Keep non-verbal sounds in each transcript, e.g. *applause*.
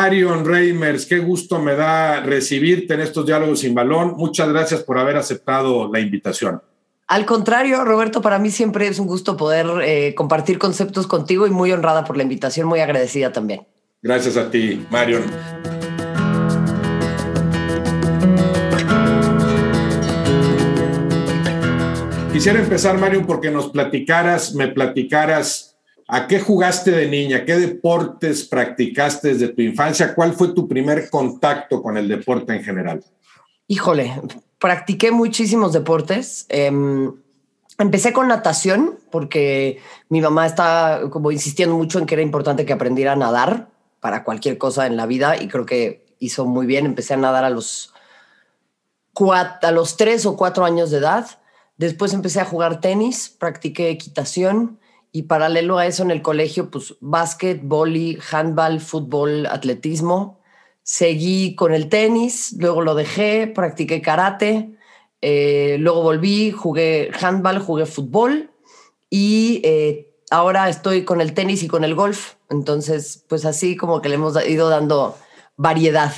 Marion Reimers, qué gusto me da recibirte en estos diálogos sin balón. Muchas gracias por haber aceptado la invitación. Al contrario, Roberto, para mí siempre es un gusto poder eh, compartir conceptos contigo y muy honrada por la invitación, muy agradecida también. Gracias a ti, Marion. Quisiera empezar, Marion, porque nos platicaras, me platicaras a qué jugaste de niña, qué deportes practicaste desde tu infancia, cuál fue tu primer contacto con el deporte en general. Híjole, practiqué muchísimos deportes. Em, empecé con natación porque mi mamá estaba como insistiendo mucho en que era importante que aprendiera a nadar para cualquier cosa en la vida y creo que hizo muy bien. Empecé a nadar a los, a los tres o cuatro años de edad. Después empecé a jugar tenis, practiqué equitación y paralelo a eso en el colegio, pues básquet, boli, handball, fútbol, atletismo seguí con el tenis, luego lo dejé, practiqué karate, eh, luego volví, jugué handball, jugué fútbol y eh, ahora estoy con el tenis y con el golf. Entonces, pues así como que le hemos ido dando variedad.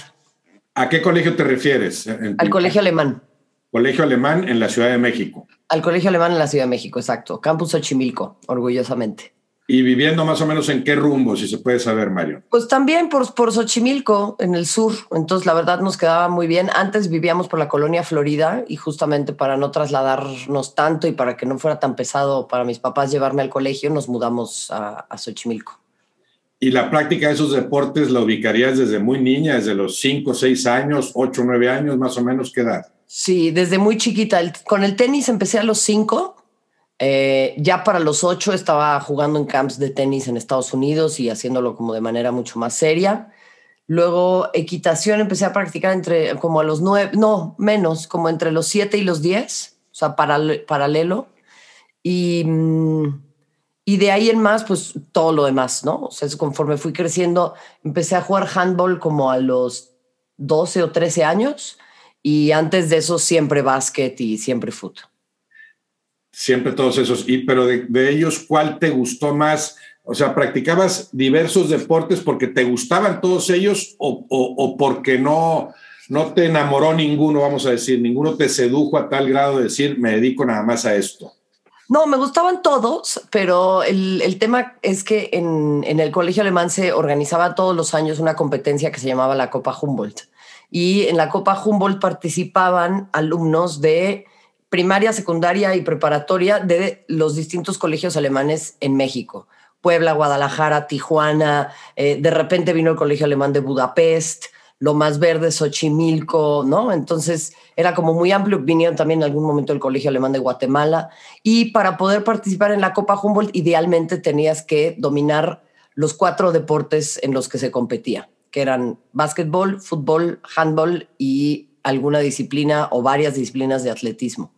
¿A qué colegio te refieres? Al colegio alemán. Colegio alemán en la Ciudad de México. Al colegio alemán en la Ciudad de México, exacto. Campus Xochimilco, orgullosamente. ¿Y viviendo más o menos en qué rumbo, si se puede saber, Mario? Pues también por, por Xochimilco, en el sur. Entonces, la verdad nos quedaba muy bien. Antes vivíamos por la colonia Florida y justamente para no trasladarnos tanto y para que no fuera tan pesado para mis papás llevarme al colegio, nos mudamos a, a Xochimilco. ¿Y la práctica de esos deportes la ubicarías desde muy niña, desde los 5, 6 años, 8, 9 años, más o menos, qué edad? Sí, desde muy chiquita. con el tenis empecé a los 5 eh, ya para los ocho estaba jugando en camps de tenis en Estados Unidos y haciéndolo como de manera mucho más seria. Luego equitación empecé a practicar entre como a los nueve, no, menos, como entre los siete y los diez, o sea, paralelo. Y, mm, y de ahí en más, pues todo lo demás, ¿no? O sea, conforme fui creciendo, empecé a jugar handball como a los 12 o 13 años y antes de eso siempre básquet y siempre fútbol. Siempre todos esos. Y, pero de, ellos, ¿cuál te gustó más? O sea, ¿practicabas diversos deportes porque te gustaban todos ellos o, o, porque no, no te enamoró ninguno, vamos a decir, ninguno te sedujo a tal grado de decir, me dedico nada más a esto? No, me gustaban todos, pero el, el tema es que en, en, el colegio alemán se organizaba todos los años una competencia que se llamaba la Copa Humboldt. Y en la Copa Humboldt participaban alumnos de primaria, secundaria y preparatoria de los distintos colegios alemanes en México. Puebla, Guadalajara, Tijuana, eh, de repente vino el Colegio Alemán de Budapest, lo más verde, Xochimilco, ¿no? Entonces era como muy amplio. Vinieron también en algún momento el Colegio Alemán de Guatemala. Y para poder participar en la Copa Humboldt, idealmente tenías que dominar los cuatro deportes en los que se competía, que eran básquetbol, fútbol, handball y alguna disciplina o varias disciplinas de atletismo.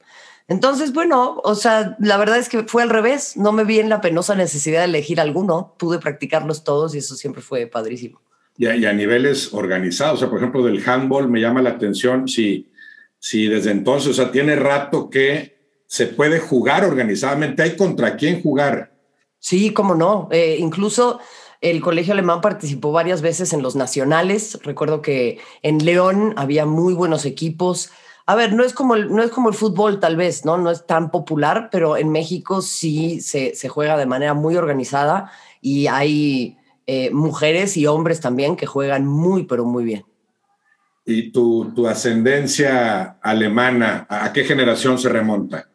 Entonces, bueno, o sea, la verdad es que fue al revés. No me vi en la penosa necesidad de elegir alguno. Pude practicarlos todos y eso siempre fue padrísimo. Y a, y a niveles organizados, o sea, por ejemplo, del handball me llama la atención si, si desde entonces, o sea, tiene rato que se puede jugar organizadamente. ¿Hay contra quién jugar? Sí, cómo no. Eh, incluso el colegio alemán participó varias veces en los nacionales. Recuerdo que en León había muy buenos equipos a ver, no es como el, no es como el fútbol tal vez, ¿no? No es tan popular, pero en México sí se, juega de manera muy organizada y hay eh, mujeres y hombres también que juegan muy, pero muy bien. ¿Y tu, tu ascendencia alemana, a qué generación se remonta?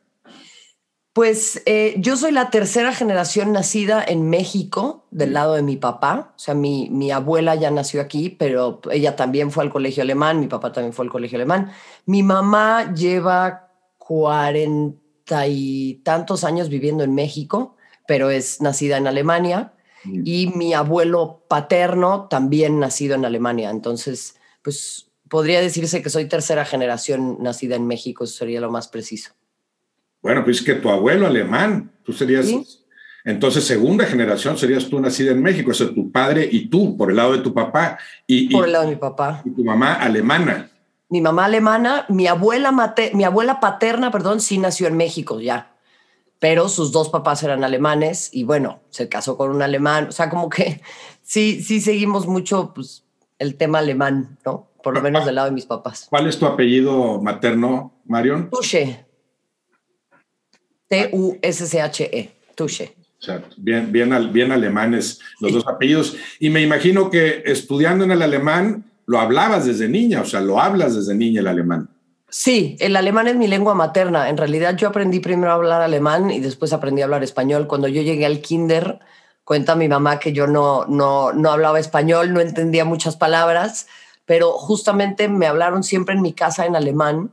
Pues eh, yo soy la tercera generación nacida en México del lado de mi papá. O sea, mi, mi, abuela ya nació aquí, pero ella también fue al colegio alemán, mi papá también fue al colegio alemán. Mi mamá lleva cuarenta y tantos años viviendo en México, pero es nacida en Alemania. Mm. Y mi abuelo paterno también nacido en Alemania. Entonces, pues podría decirse que soy tercera generación nacida en México, eso sería lo más preciso. Bueno, pues es que tu abuelo alemán, tú serías, entonces segunda generación serías tú nacida en México, o sea, tu padre y tú, por el lado de tu papá. Y, por el lado de mi papá. Y tu mamá alemana. Mi mamá alemana, mi abuela, mate, mi abuela paterna, perdón, sí nació en México ya, pero sus dos papás eran alemanes y bueno, se casó con un alemán, o sea, como que *laughs* sí, sí seguimos mucho, pues el tema alemán, ¿no? Por lo menos del lado de mis papás. ¿Cuál es tu apellido materno, Marion? Tusche. T-U-S-C-H-E. Tusche. O sea, bien, bien, bien alemanes los dos apellidos. Y me imagino que estudiando en el alemán lo hablabas desde niña, o sea, lo hablas desde niña el alemán. Sí, el alemán es mi lengua materna. En realidad yo aprendí primero a hablar alemán y después aprendí a hablar español. Cuando yo llegué al kinder, cuenta mi mamá que yo no, no, no hablaba español, no entendía muchas palabras, pero justamente me hablaron siempre en mi casa en alemán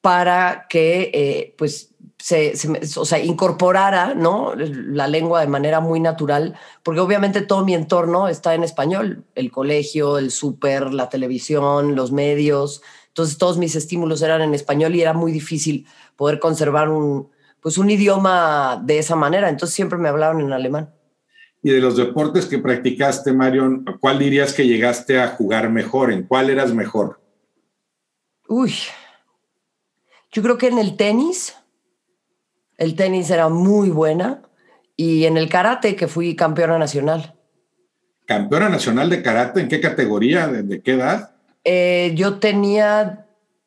para que eh, pues se, o sea, incorporara ¿no? la lengua de manera muy natural, porque obviamente todo mi entorno está en español, el colegio, el súper, la televisión, los medios, entonces todos mis estímulos eran en español y era muy difícil poder conservar un, pues un idioma de esa manera, entonces siempre me hablaron en alemán. Y de los deportes que practicaste, Marion, ¿cuál dirías que llegaste a jugar mejor? ¿En cuál eras mejor? Uy, yo creo que en el tenis, el tenis era muy buena y en el karate que fui campeona nacional. ¿Campeona nacional de karate? ¿En qué categoría? ¿De, qué edad? Eh, yo tenía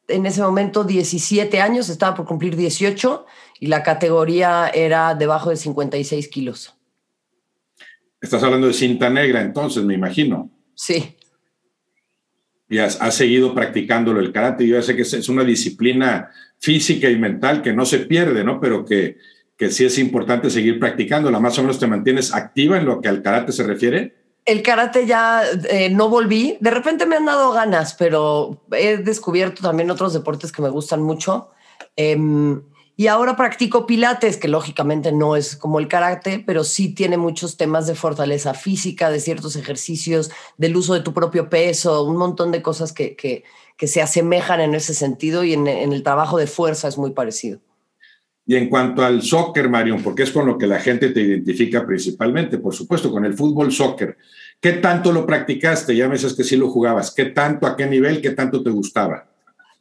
en ese momento 17 años, estaba por cumplir 18 y la categoría era debajo de 56 kilos. Estás hablando de cinta negra entonces, me imagino. Sí. Y has, seguido practicándolo el karate. Yo sé que es una disciplina física y mental que no se pierde, ¿no? Pero que, que sí es importante seguir practicándola. Más o menos te mantienes activa en lo que al karate se refiere. El karate ya eh, no volví. De repente me han dado ganas, pero he descubierto también otros deportes que me gustan mucho. Em, y ahora practico pilates, que lógicamente no es como el karate, pero sí tiene muchos temas de fortaleza física, de ciertos ejercicios, del uso de tu propio peso, un montón de cosas que, que, se asemejan en ese sentido y en, el trabajo de fuerza es muy parecido. Y en cuanto al soccer, Marion, porque es con lo que la gente te identifica principalmente, por supuesto, con el fútbol soccer, ¿qué tanto lo practicaste? Ya me dices que sí lo jugabas. ¿Qué tanto, a qué nivel, qué tanto te gustaba?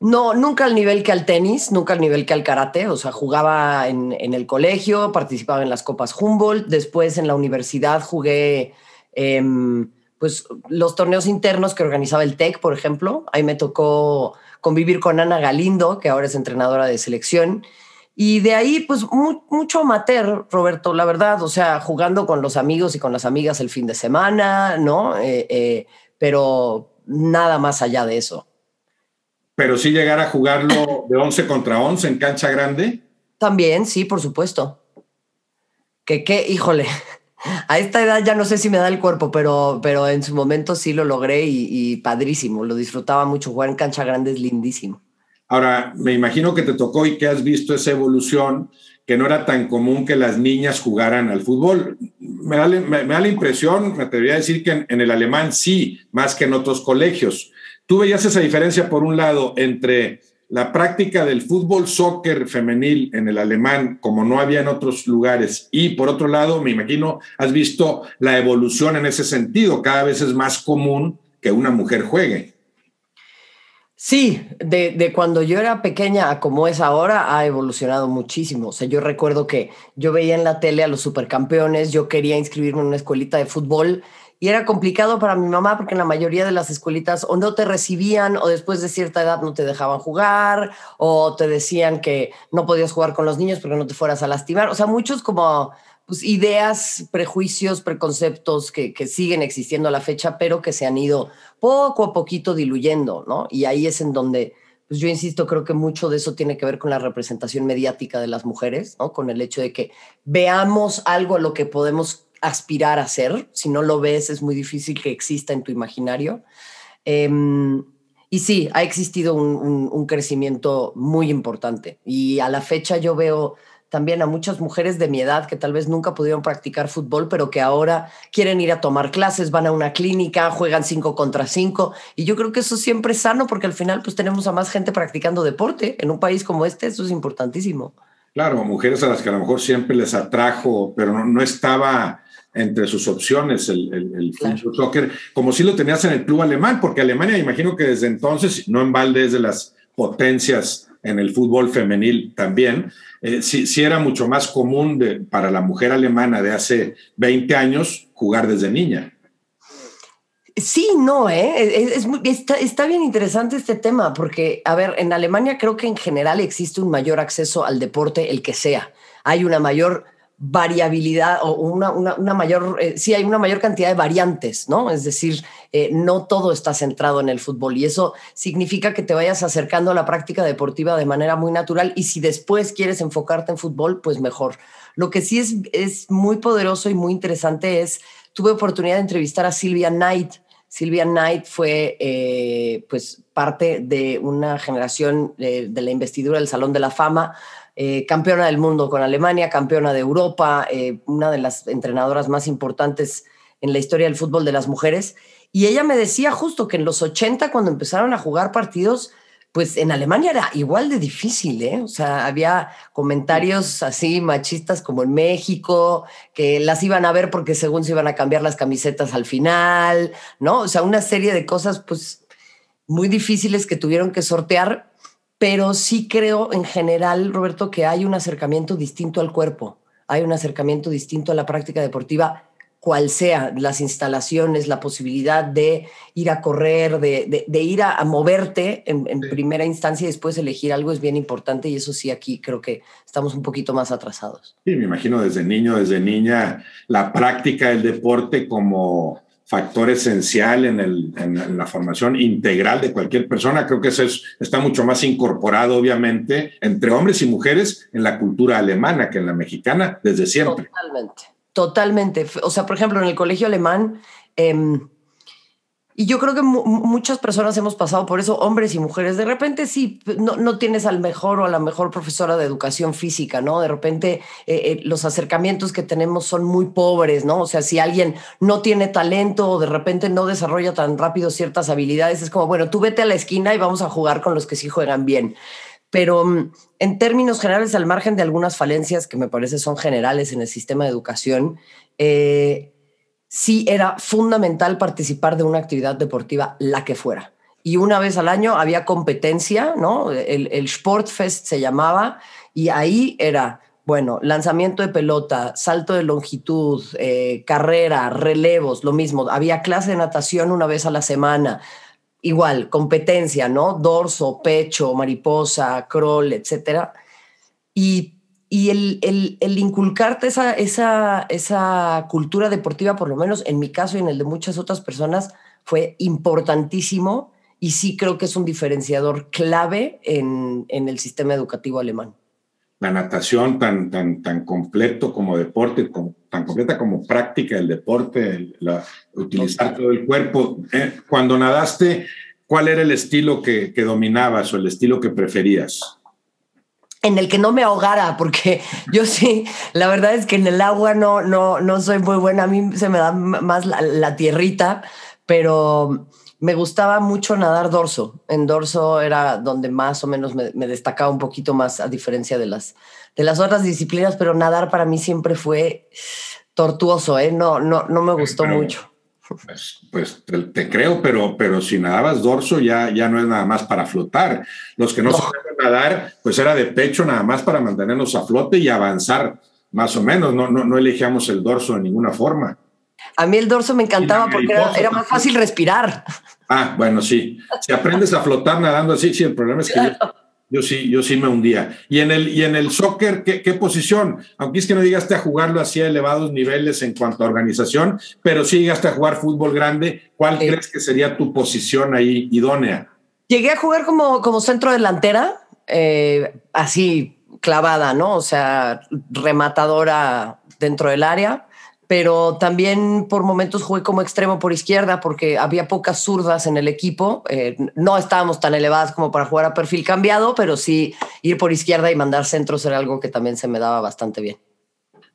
No, nunca al nivel que al tenis, nunca al nivel que al karate. O sea, jugaba en, el colegio, participaba en las copas Humboldt. Después en la universidad jugué em, pues, los torneos internos que organizaba el TEC, por ejemplo. Ahí me tocó convivir con Ana Galindo, que ahora es entrenadora de selección. Y de ahí, pues mucho amateur, Roberto, la verdad, o sea, jugando con los amigos y con las amigas el fin de semana, ¿no? Eh, eh, pero nada más allá de eso pero sí llegar a jugarlo de 11 contra 11 en cancha grande. También, sí, por supuesto. Que qué, híjole, *laughs* a esta edad ya no sé si me da el cuerpo, pero, pero en su momento sí lo logré y, y padrísimo, lo disfrutaba mucho, jugar en cancha grande es lindísimo. Ahora, me imagino que te tocó y que has visto esa evolución, que no era tan común que las niñas jugaran al fútbol. Me da, me, da la impresión, me atrevería a decir que en, en, el alemán sí, más que en otros colegios. Tú veías esa diferencia, por un lado, entre la práctica del fútbol soccer femenil en el alemán, como no había en otros lugares, y por otro lado, me imagino, has visto la evolución en ese sentido. Cada vez es más común que una mujer juegue. Sí, de, de, cuando yo era pequeña a como es ahora, ha evolucionado muchísimo. O sea, yo recuerdo que yo veía en la tele a los supercampeones, yo quería inscribirme en una escuelita de fútbol y era complicado para mi mamá porque en la mayoría de las escuelitas o no te recibían o después de cierta edad no te dejaban jugar o te decían que no podías jugar con los niños porque no te fueras a lastimar. O sea, muchos como pues, ideas, prejuicios, preconceptos que, siguen existiendo a la fecha, pero que se han ido poco a poquito diluyendo, ¿no? Y ahí es en donde... Pues yo insisto, creo que mucho de eso tiene que ver con la representación mediática de las mujeres, ¿no? Con el hecho de que veamos algo a lo que podemos aspirar a ser. Si no lo ves, es muy difícil que exista en tu imaginario. Em, y sí, ha existido un, crecimiento muy importante. Y a la fecha yo veo también a muchas mujeres de mi edad que tal vez nunca pudieron practicar fútbol, pero que ahora quieren ir a tomar clases, van a una clínica, juegan cinco contra cinco. Y yo creo que eso siempre es sano porque al final pues tenemos a más gente practicando deporte. En un país como este eso es importantísimo. Claro, mujeres a las que a lo mejor siempre les atrajo, pero no estaba entre sus opciones el, el, fútbol soccer, como si lo tenías en el club alemán, porque Alemania, imagino que desde entonces, no en balde es de las potencias en el fútbol femenil también, eh, sí, era mucho más común de, para la mujer alemana de hace 20 años jugar desde niña. Sí, no, ¿eh? está, bien interesante este tema, porque, a ver, en Alemania creo que en general existe un mayor acceso al deporte, el que sea. Hay una mayor variabilidad o una, mayor, eh, sí hay una mayor cantidad de variantes, ¿no? Es decir, eh, no todo está centrado en el fútbol y eso significa que te vayas acercando a la práctica deportiva de manera muy natural y si después quieres enfocarte en fútbol, pues mejor. Lo que sí es, es muy poderoso y muy interesante es, tuve oportunidad de entrevistar a Silvia Knight, Silvia Knight fue eh, pues parte de una generación de, la investidura del Salón de la Fama, eh, campeona del mundo con Alemania, campeona de Europa, eh, una de las entrenadoras más importantes en la historia del fútbol de las mujeres. Y ella me decía justo que en los 80, cuando empezaron a jugar partidos, pues en Alemania era igual de difícil, ¿eh? O sea, había comentarios así machistas como en México, que las iban a ver porque según se iban a cambiar las camisetas al final, ¿no? O sea, una serie de cosas, pues, muy difíciles que tuvieron que sortear, pero sí creo en general, Roberto, que hay un acercamiento distinto al cuerpo, hay un acercamiento distinto a la práctica deportiva cual sea las instalaciones, la posibilidad de ir a correr, de, ir a, moverte en, primera instancia y después elegir algo es bien importante y eso sí aquí creo que estamos un poquito más atrasados. Sí, me imagino desde niño, desde niña, la práctica del deporte como factor esencial en, la formación integral de cualquier persona. Creo que eso está mucho más incorporado, obviamente, entre hombres y mujeres en la cultura alemana que en la mexicana desde siempre. Totalmente. Totalmente. O sea, por ejemplo, en el colegio alemán, em, y yo creo que muchas personas hemos pasado por eso, hombres y mujeres. De repente sí, no, no, tienes al mejor o a la mejor profesora de educación física, ¿no? De repente eh, eh, los acercamientos que tenemos son muy pobres, ¿no? O sea, si alguien no tiene talento o de repente no desarrolla tan rápido ciertas habilidades, es como, bueno, tú vete a la esquina y vamos a jugar con los que sí juegan bien pero mm, en términos generales, al margen de algunas falencias que me parece son generales en el sistema de educación, eh, sí era fundamental participar de una actividad deportiva, la que fuera. Y una vez al año había competencia, ¿no? El, Sportfest se llamaba, y ahí era, bueno, lanzamiento de pelota, salto de longitud, eh, carrera, relevos, lo mismo. Había clase de natación una vez a la semana, igual, competencia, ¿no? Dorso, pecho, mariposa, crawl, etcétera. Y, y el, el, inculcarte esa, esa, esa cultura deportiva, por lo menos en mi caso y en el de muchas otras personas, fue importantísimo y sí creo que es un diferenciador clave en, en el sistema educativo alemán. La natación tan, tan, tan completo como deporte, tan completa como práctica del deporte, la, utilizar todo el cuerpo. Eh, cuando nadaste, ¿cuál era el estilo que, que dominabas o el estilo que preferías? En el que no me ahogara, porque yo sí, la verdad es que en el agua no, no, no soy muy buena, a mí se me da más la, tierrita, pero me gustaba mucho nadar dorso. En dorso era donde más o menos me, me, destacaba un poquito más, a diferencia de las, de las otras disciplinas, pero nadar para mí siempre fue tortuoso, ¿eh? no, no, no me gustó mucho. Pues, pues te, creo, pero, pero si nadabas dorso ya, ya no es nada más para flotar. Los que no, no. sabían nadar, pues era de pecho nada más para mantenernos a flote y avanzar más o menos. No, no, no elegíamos el dorso de ninguna forma. A mí el dorso me encantaba porque era, era, más fácil respirar. Ah, bueno, sí. Si aprendes a flotar nadando así, sí, el problema es que yo *laughs* sí, yo sí me hundía. Y en el, y en el soccer, ¿qué, posición? Aunque es que no llegaste a jugarlo así a elevados niveles en cuanto a organización, pero sí llegaste a jugar fútbol grande. ¿Cuál crees que sería tu posición ahí idónea? Llegué a jugar como, como centro delantera, eh, así clavada, ¿no? O sea, rematadora dentro del área pero también por momentos jugué como extremo por izquierda porque había pocas zurdas en el equipo. Eh, no estábamos tan elevadas como para jugar a perfil cambiado, pero sí ir por izquierda y mandar centros era algo que también se me daba bastante bien.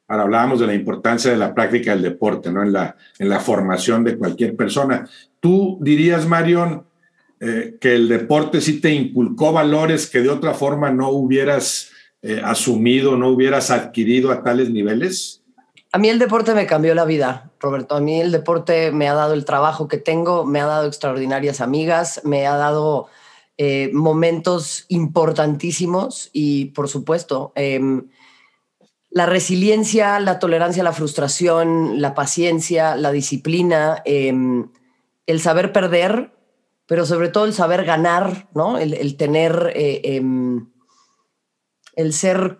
Ahora hablábamos de la importancia de la práctica del deporte, ¿no? En la, en la formación de cualquier persona. ¿Tú dirías, Marion, eh, que el deporte sí te inculcó valores que de otra forma no hubieras eh, asumido, no hubieras adquirido a tales niveles? A mí el deporte me cambió la vida, Roberto. A mí el deporte me ha dado el trabajo que tengo, me ha dado extraordinarias amigas, me ha dado eh, momentos importantísimos y, por supuesto, em, la resiliencia, la tolerancia la frustración, la paciencia, la disciplina, em, el saber perder, pero sobre todo el saber ganar, ¿no? El, tener, eh, em, el ser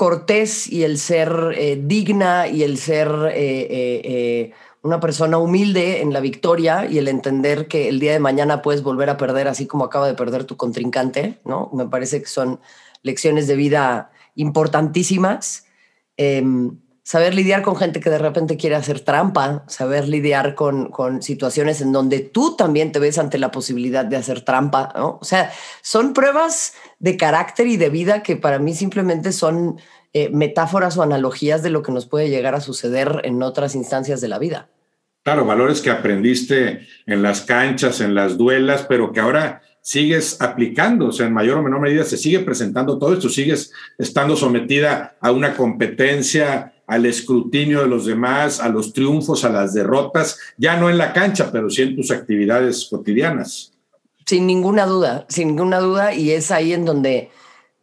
cortés y el ser eh, digna y el ser eh, una persona humilde en la victoria y el entender que el día de mañana puedes volver a perder así como acaba de perder tu contrincante, ¿no? Me parece que son lecciones de vida importantísimas. Em, saber lidiar con gente que de repente quiere hacer trampa, saber lidiar con, con, situaciones en donde tú también te ves ante la posibilidad de hacer trampa, ¿no? O sea, son pruebas de carácter y de vida que para mí simplemente son eh, metáforas o analogías de lo que nos puede llegar a suceder en otras instancias de la vida. Claro, valores que aprendiste en las canchas, en las duelas, pero que ahora sigues aplicando, o sea, en mayor o menor medida se sigue presentando todo esto, sigues estando sometida a una competencia, al escrutinio de los demás, a los triunfos, a las derrotas, ya no en la cancha, pero sí en tus actividades cotidianas. Sin ninguna duda, sin ninguna duda, y es ahí en donde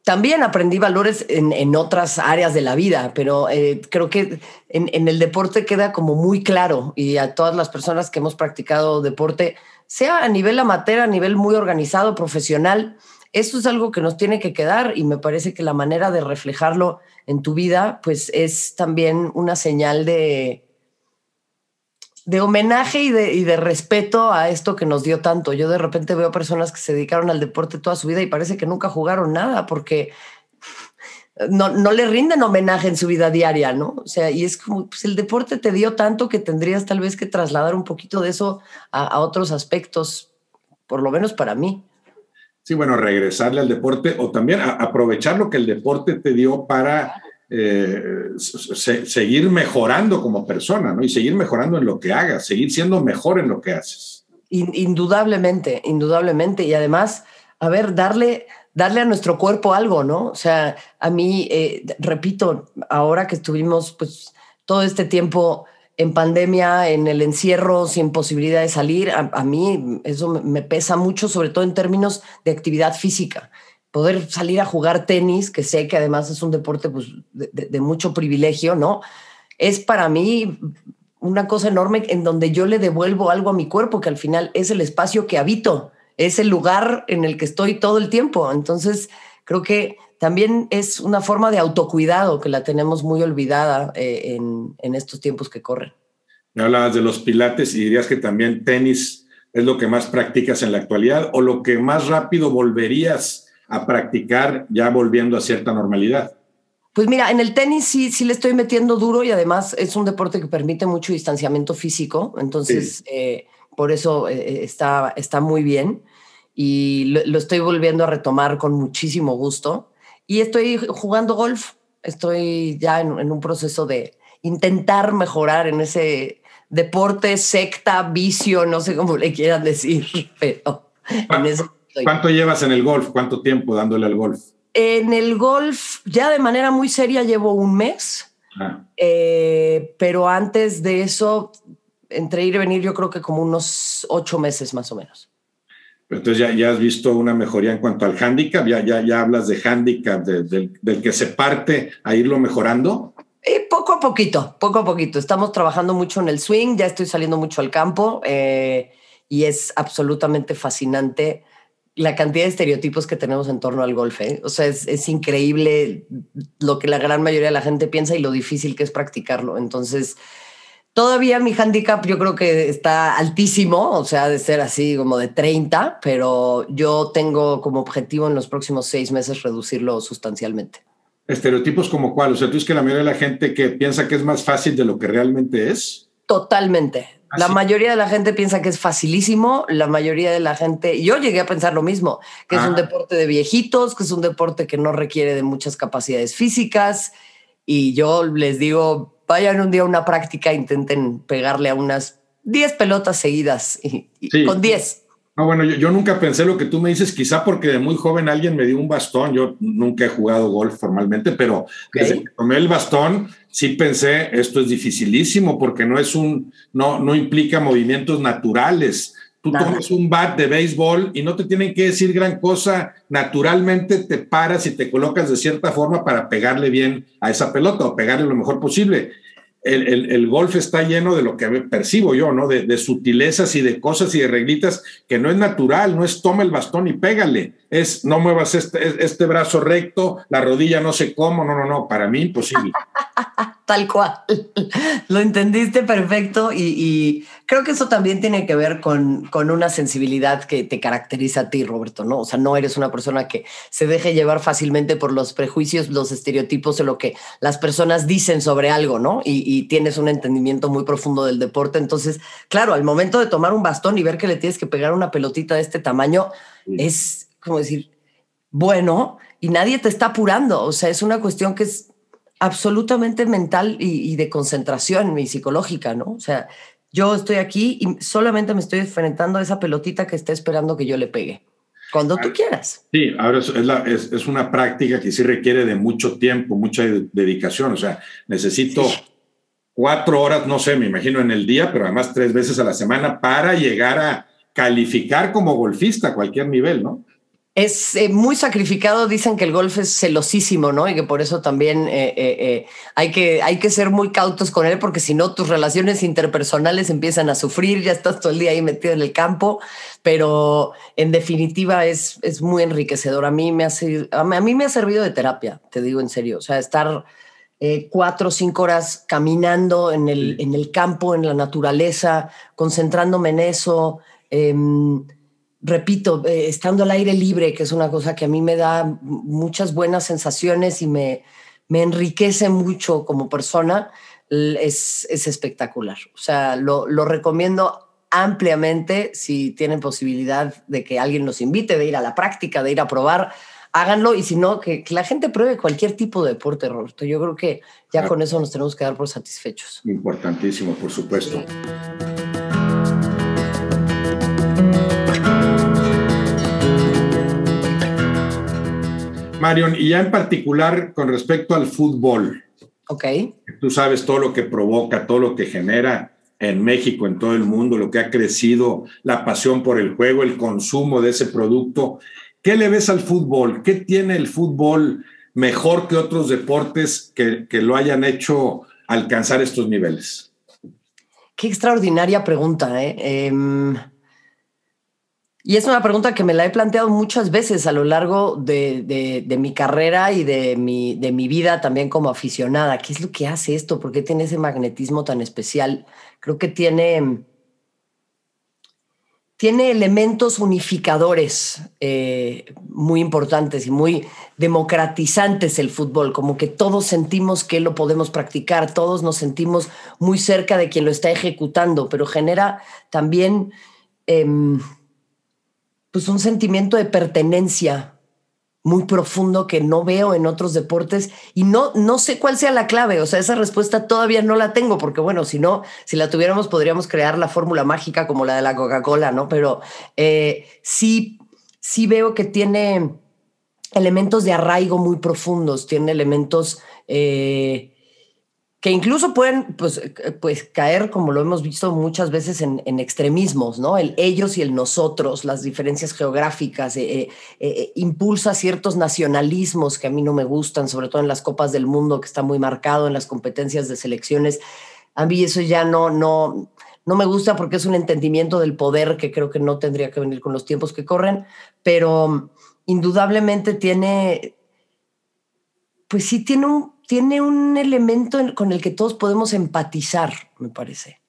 también aprendí valores en, otras áreas de la vida, pero eh, creo que en, el deporte queda como muy claro y a todas las personas que hemos practicado deporte, sea a nivel amateur, a nivel muy organizado, profesional, esto es algo que nos tiene que quedar y me parece que la manera de reflejarlo en tu vida, pues es también una señal de, de homenaje y de, y de, respeto a esto que nos dio tanto. Yo de repente veo personas que se dedicaron al deporte toda su vida y parece que nunca jugaron nada porque no, no le rinden homenaje en su vida diaria, ¿no? O sea, y es como, pues el deporte te dio tanto que tendrías tal vez que trasladar un poquito de eso a, otros aspectos, por lo menos para mí. Sí, bueno, regresarle al deporte o también aprovechar lo que el deporte te dio para eh, seguir mejorando como persona, ¿no? Y seguir mejorando en lo que hagas, seguir siendo mejor en lo que haces. Indudablemente, indudablemente. Y además, a ver, darle, darle a nuestro cuerpo algo, ¿no? O sea, a mí, eh, repito, ahora que estuvimos pues todo este tiempo en pandemia, en el encierro, sin posibilidad de salir, a, mí eso me pesa mucho, sobre todo en términos de actividad física poder salir a jugar tenis, que sé que además es un deporte pues, de, mucho privilegio, ¿no? Es para mí una cosa enorme en donde yo le devuelvo algo a mi cuerpo, que al final es el espacio que habito, es el lugar en el que estoy todo el tiempo. Entonces, creo que también es una forma de autocuidado que la tenemos muy olvidada eh, en, en, estos tiempos que corren. Me hablabas de los pilates y dirías que también tenis es lo que más practicas en la actualidad o lo que más rápido volverías a practicar ya volviendo a cierta normalidad? Pues mira, en el tenis sí, sí le estoy metiendo duro y además es un deporte que permite mucho distanciamiento físico, entonces eh, por eso eh, está, está muy bien y lo, estoy volviendo a retomar con muchísimo gusto. Y estoy jugando golf, estoy ya en, un proceso de intentar mejorar en ese deporte, secta, vicio, no sé cómo le quieran decir, *laughs* pero en ese ¿Cuánto llevas en el golf? ¿Cuánto tiempo dándole al golf? En el golf, ya de manera muy seria, llevo un mes. Ah. Eh, pero antes de eso, entre ir y venir, yo creo que como unos ocho meses más o menos. Entonces ya, ya has visto una mejoría en cuanto al handicap, ya, ya, ya hablas de handicap, del que se parte a irlo mejorando. Y poco a poquito, poco a poquito. Estamos trabajando mucho en el swing, ya estoy saliendo mucho al campo eh, y es absolutamente fascinante la cantidad de estereotipos que tenemos en torno al golf. ¿eh? O sea, es, increíble lo que la gran mayoría de la gente piensa y lo difícil que es practicarlo. Entonces, todavía mi handicap yo creo que está altísimo, o sea, de ser así como de 30, pero yo tengo como objetivo en los próximos seis meses reducirlo sustancialmente. ¿Estereotipos como cuál? O sea, tú es que la mayoría de la gente que piensa que es más fácil de lo que realmente es. Totalmente. La ah, mayoría de la gente piensa que es facilísimo, la mayoría de la gente, yo llegué a pensar lo mismo, que es un ah. deporte de viejitos, que es un deporte que no requiere de muchas capacidades físicas y yo les digo, vayan un día a una práctica, intenten pegarle a unas 10 pelotas seguidas y, con 10. No, bueno, yo, nunca pensé lo que tú me dices, quizá porque de muy joven alguien me dio un bastón. Yo nunca he jugado golf formalmente, pero desde que tomé el bastón, sí pensé, esto es dificilísimo porque no es un, no, no implica movimientos naturales. Tú tomas un bat de béisbol y no te tienen que decir gran cosa. Naturalmente te paras y te colocas de cierta forma para pegarle bien a esa pelota o pegarle lo mejor posible. el, golf está lleno de lo que percibo yo, ¿no? De, sutilezas y de cosas y de reglitas que no es natural, no es toma el bastón y pégale, es no muevas este, este brazo recto, la rodilla no sé cómo, no, no, no, para mí imposible. *laughs* Tal cual. Lo entendiste perfecto y, creo que eso también tiene que ver con, con, una sensibilidad que te caracteriza a ti, Roberto, ¿no? O sea, no eres una persona que se deje llevar fácilmente por los prejuicios, los estereotipos o lo que las personas dicen sobre algo, ¿no? Y, tienes un entendimiento muy profundo del deporte. Entonces, claro, al momento de tomar un bastón y ver que le tienes que pegar una pelotita de este tamaño, es como decir, bueno, y nadie te está apurando. O sea, es una cuestión que es absolutamente mental y, de concentración y psicológica, ¿no? O sea, yo estoy aquí y solamente me estoy enfrentando a esa pelotita que está esperando que yo le pegue. Cuando tú ah, quieras. Sí, ahora es, es, una práctica que sí requiere de mucho tiempo, mucha dedicación. O sea, necesito cuatro horas, no sé, me imagino en el día, pero además tres veces a la semana para llegar a calificar como golfista a cualquier nivel, ¿no? Es eh, muy sacrificado. Dicen que el golf es celosísimo, ¿no? Y que por eso también eh, eh, hay, que, hay que ser muy cautos con él, porque si no, tus relaciones interpersonales empiezan a sufrir, ya estás todo el día ahí metido en el campo, pero en definitiva es, es muy enriquecedor. A mí, me ha, a mí me ha servido de terapia, te digo en serio. O sea, estar cuatro o cinco horas caminando en el, en el campo, en la naturaleza, concentrándome en eso. Repito, eh, estando al aire libre, que es una cosa que a mí me da muchas buenas sensaciones y me, me enriquece mucho como persona, es, es espectacular. O sea, lo, lo, recomiendo ampliamente si tienen posibilidad de que alguien los invite, de ir a la práctica, de ir a probar. Háganlo y si no, que, la gente pruebe cualquier tipo de deporte, Roberto. Yo creo que ya con eso nos tenemos que dar por satisfechos. Importantísimo, por supuesto. Marion, y ya en particular con respecto al fútbol. Ok. Tú sabes todo lo que provoca, todo lo que genera en México, en todo el mundo, lo que ha crecido, la pasión por el juego, el consumo de ese producto. ¿Qué le ves al fútbol? ¿Qué tiene el fútbol mejor que otros deportes que, que lo hayan hecho alcanzar estos niveles? Qué extraordinaria pregunta. ¿eh? eh y es una pregunta que me la he planteado muchas veces a lo largo de, mi carrera y de mi, de mi vida también como aficionada. ¿Qué es lo que hace esto? ¿Por qué tiene ese magnetismo tan especial? Creo que tiene, tiene elementos unificadores eh, muy importantes y muy democratizantes el fútbol, como que todos sentimos que lo podemos practicar, todos nos sentimos muy cerca de quien lo está ejecutando, pero genera también... Em, pues un sentimiento de pertenencia muy profundo que no veo en otros deportes y no, no sé cuál sea la clave. O sea, esa respuesta todavía no la tengo porque, bueno, si no, si la tuviéramos, podríamos crear la fórmula mágica como la de la Coca-Cola, ¿no? Pero eh, sí, sí veo que tiene elementos de arraigo muy profundos, tiene elementos eh, que incluso pueden pues, eh, pues, caer, como lo hemos visto muchas veces, en, extremismos, ¿no? El ellos y el nosotros, las diferencias geográficas, eh, eh, impulsa ciertos nacionalismos que a mí no me gustan, sobre todo en las copas del mundo, que está muy marcado en las competencias de selecciones. A mí eso ya no, no, no me gusta porque es un entendimiento del poder que creo que no tendría que venir con los tiempos que corren, pero indudablemente tiene, pues sí tiene un tiene un elemento con el que todos podemos empatizar, me parece.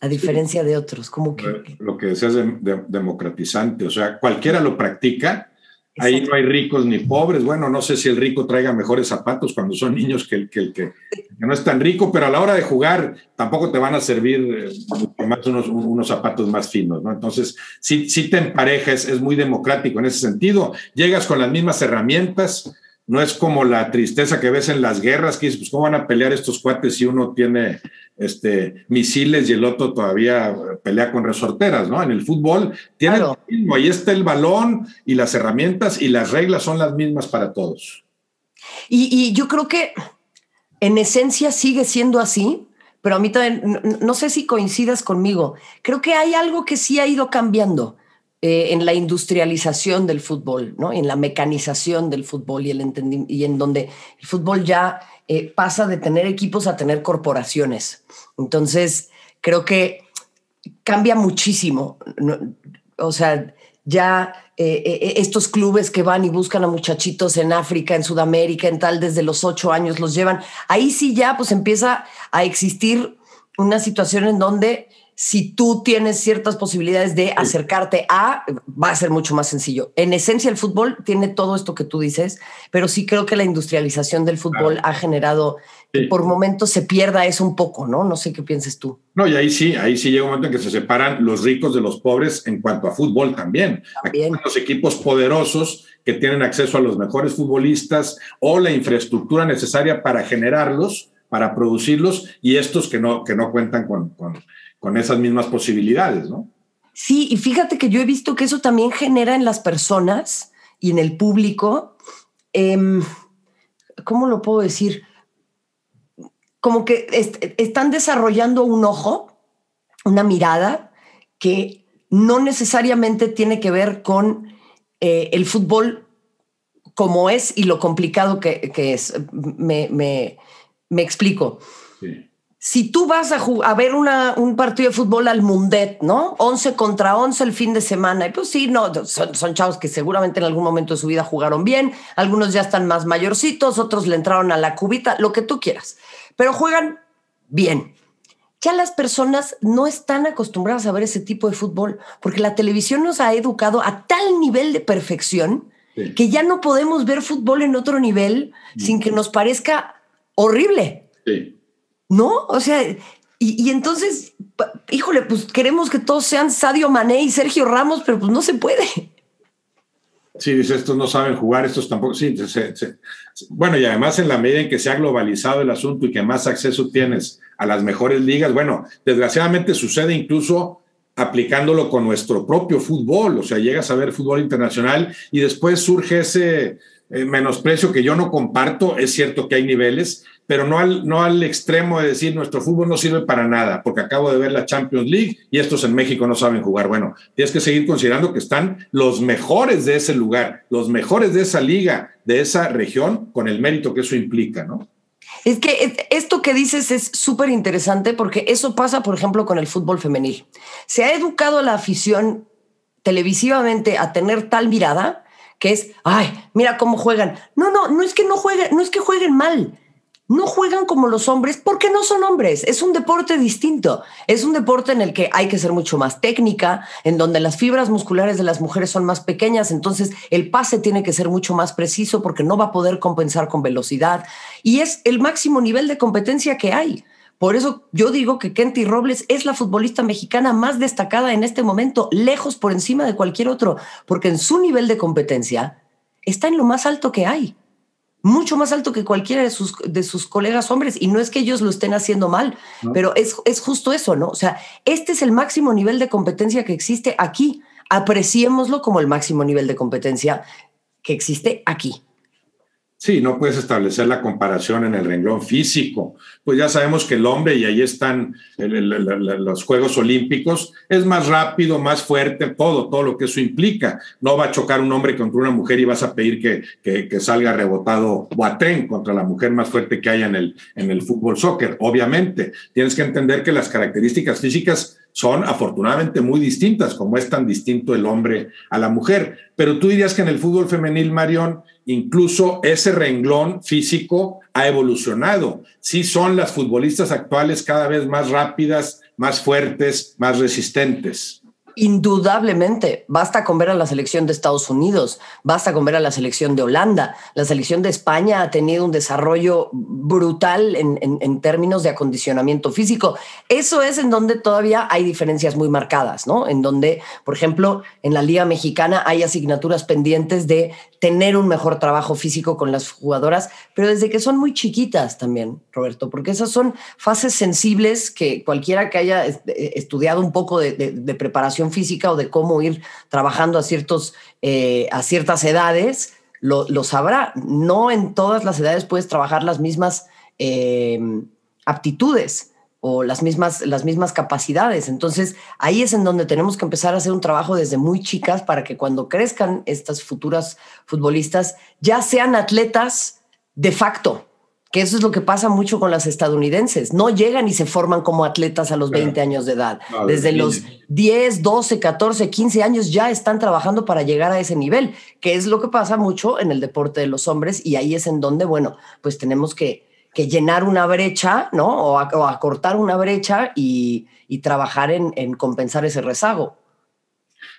A diferencia de otros, como que... Lo que decías de, democratizante, o sea, cualquiera lo practica, ahí no hay ricos ni pobres, bueno, no sé si el rico traiga mejores zapatos cuando son niños que el que, el que, no es tan rico, pero a la hora de jugar tampoco te van a servir eh, más unos, unos, zapatos más finos, ¿no? Entonces, si, si te emparejas, es muy democrático en ese sentido, llegas con las mismas herramientas, no es como la tristeza que ves en las guerras, que dices, pues cómo van a pelear estos cuates si uno tiene este, misiles y el otro todavía pelea con resorteras, ¿no? En el fútbol tiene lo mismo, ahí está el balón y las herramientas y las reglas son las mismas para todos. Y, yo creo que en esencia sigue siendo así, pero a mí también, no sé si coincidas conmigo, creo que hay algo que sí ha ido cambiando eh, en la industrialización del fútbol, ¿no? en la mecanización del fútbol y, en donde el fútbol ya eh, pasa de tener equipos a tener corporaciones. Entonces, creo que cambia muchísimo. O sea, ya eh, estos clubes que van y buscan a muchachitos en África, en Sudamérica, en tal, desde los ocho años los llevan. Ahí sí ya pues empieza a existir una situación en donde si tú tienes ciertas posibilidades de acercarte a, va a ser mucho más sencillo. En esencia, el fútbol tiene todo esto que tú dices, pero sí creo que la industrialización del fútbol ha generado que por momentos se pierda eso un poco, ¿no? No sé qué pienses tú. No, y ahí sí, ahí sí llega un momento en que se separan los ricos de los pobres en cuanto a fútbol también. también. los equipos poderosos que tienen acceso a los mejores futbolistas o la infraestructura necesaria para generarlos, para producirlos, y estos que no, que no cuentan con, con con esas mismas posibilidades, ¿no? Sí, y fíjate que yo he visto que eso también genera en las personas y en el público, em, ¿cómo lo puedo decir? Como que están desarrollando un ojo, una mirada que no necesariamente tiene que ver con eh, el fútbol como es y lo complicado que, es. Me, explico. Si tú vas a, a ver un partido de fútbol al Mundet, ¿no? 11 contra 11 el fin de semana, y pues sí, no, son, chavos que seguramente en algún momento de su vida jugaron bien, algunos ya están más mayorcitos, otros le entraron a la cubita, lo que tú quieras, pero juegan bien. Ya las personas no están acostumbradas a ver ese tipo de fútbol, porque la televisión nos ha educado a tal nivel de perfección que ya no podemos ver fútbol en otro nivel sin que nos parezca horrible. Sí. ¿No? O sea, y, entonces, híjole, pues queremos que todos sean Sadio Mané y Sergio Ramos, pero pues no se puede. Sí, dice, estos no saben jugar, estos tampoco. Sí, bueno, y además en la medida en que se ha globalizado el asunto y que más acceso tienes a las mejores ligas, bueno, desgraciadamente sucede incluso aplicándolo con nuestro propio fútbol, o sea, llegas a ver fútbol internacional y después surge ese eh, menosprecio que yo no comparto, es cierto que hay niveles, pero no al, no al extremo de decir nuestro fútbol no sirve para nada, porque acabo de ver la Champions League y estos en México no saben jugar. Bueno, tienes que seguir considerando que están los mejores de ese lugar, los mejores de esa liga, de esa región, con el mérito que eso implica, ¿no? Es que esto que dices es súper interesante porque eso pasa, por ejemplo, con el fútbol femenil. Se ha educado a la afición televisivamente a tener tal mirada que es, ay, mira cómo juegan. No, no, no es que no jueguen, no es que jueguen mal no juegan como los hombres porque no son hombres. Es un deporte distinto. Es un deporte en el que hay que ser mucho más técnica, en donde las fibras musculares de las mujeres son más pequeñas, entonces el pase tiene que ser mucho más preciso porque no va a poder compensar con velocidad. Y es el máximo nivel de competencia que hay. Por eso yo digo que Kenty Robles es la futbolista mexicana más destacada en este momento, lejos por encima de cualquier otro, porque en su nivel de competencia está en lo más alto que hay mucho más alto que cualquiera de sus, de sus colegas hombres. Y no es que ellos lo estén haciendo mal, pero es, es justo eso, ¿no? O sea, este es el máximo nivel de competencia que existe aquí. Apreciémoslo como el máximo nivel de competencia que existe aquí. Sí, no puedes establecer la comparación en el renglón físico. Pues ya sabemos que el hombre, y ahí están los Juegos Olímpicos, es más rápido, más fuerte, todo, todo lo que eso implica. No va a chocar un hombre contra una mujer y vas a pedir que, que, salga rebotado Boateng contra la mujer más fuerte que haya en el, en el fútbol soccer. Obviamente, tienes que entender que las características físicas son afortunadamente muy distintas, como es tan distinto el hombre a la mujer. Pero tú dirías que en el fútbol femenil, Marión, incluso ese renglón físico ha evolucionado. Sí son las futbolistas actuales cada vez más rápidas, más fuertes, más resistentes. Indudablemente, basta con ver a la selección de Estados Unidos, basta con ver a la selección de Holanda. La selección de España ha tenido un desarrollo brutal en, términos de acondicionamiento físico. Eso es en donde todavía hay diferencias muy marcadas, ¿no? En donde, por ejemplo, en la Liga Mexicana hay asignaturas pendientes de tener un mejor trabajo físico con las jugadoras, pero desde que son muy chiquitas también, Roberto, porque esas son fases sensibles que cualquiera que haya eh, estudiado un poco de preparación física o de cómo ir trabajando a, ciertos, eh, a ciertas edades, lo, sabrá. No en todas las edades puedes trabajar las mismas eh, aptitudes o las mismas, las mismas capacidades. Entonces, ahí es en donde tenemos que empezar a hacer un trabajo desde muy chicas para que cuando crezcan estas futuras futbolistas ya sean atletas de facto, que eso es lo que pasa mucho con las estadounidenses. No llegan y se forman como atletas a los 20 años de edad. Desde los 10, 12, 14, 15 años ya están trabajando para llegar a ese nivel, que es lo que pasa mucho en el deporte de los hombres y ahí es en donde, bueno, pues tenemos que, llenar una brecha, ¿no? O, acortar una brecha y, trabajar en, compensar ese rezago.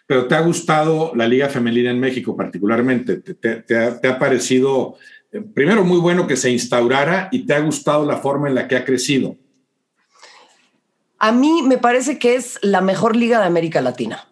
Pero ¿te ha gustado la Liga Femenina en México particularmente? ¿Te, ha, te ha parecido primero, muy bueno que se instaurara y te ha gustado la forma en la que ha crecido. A mí me parece que es la mejor liga de América Latina.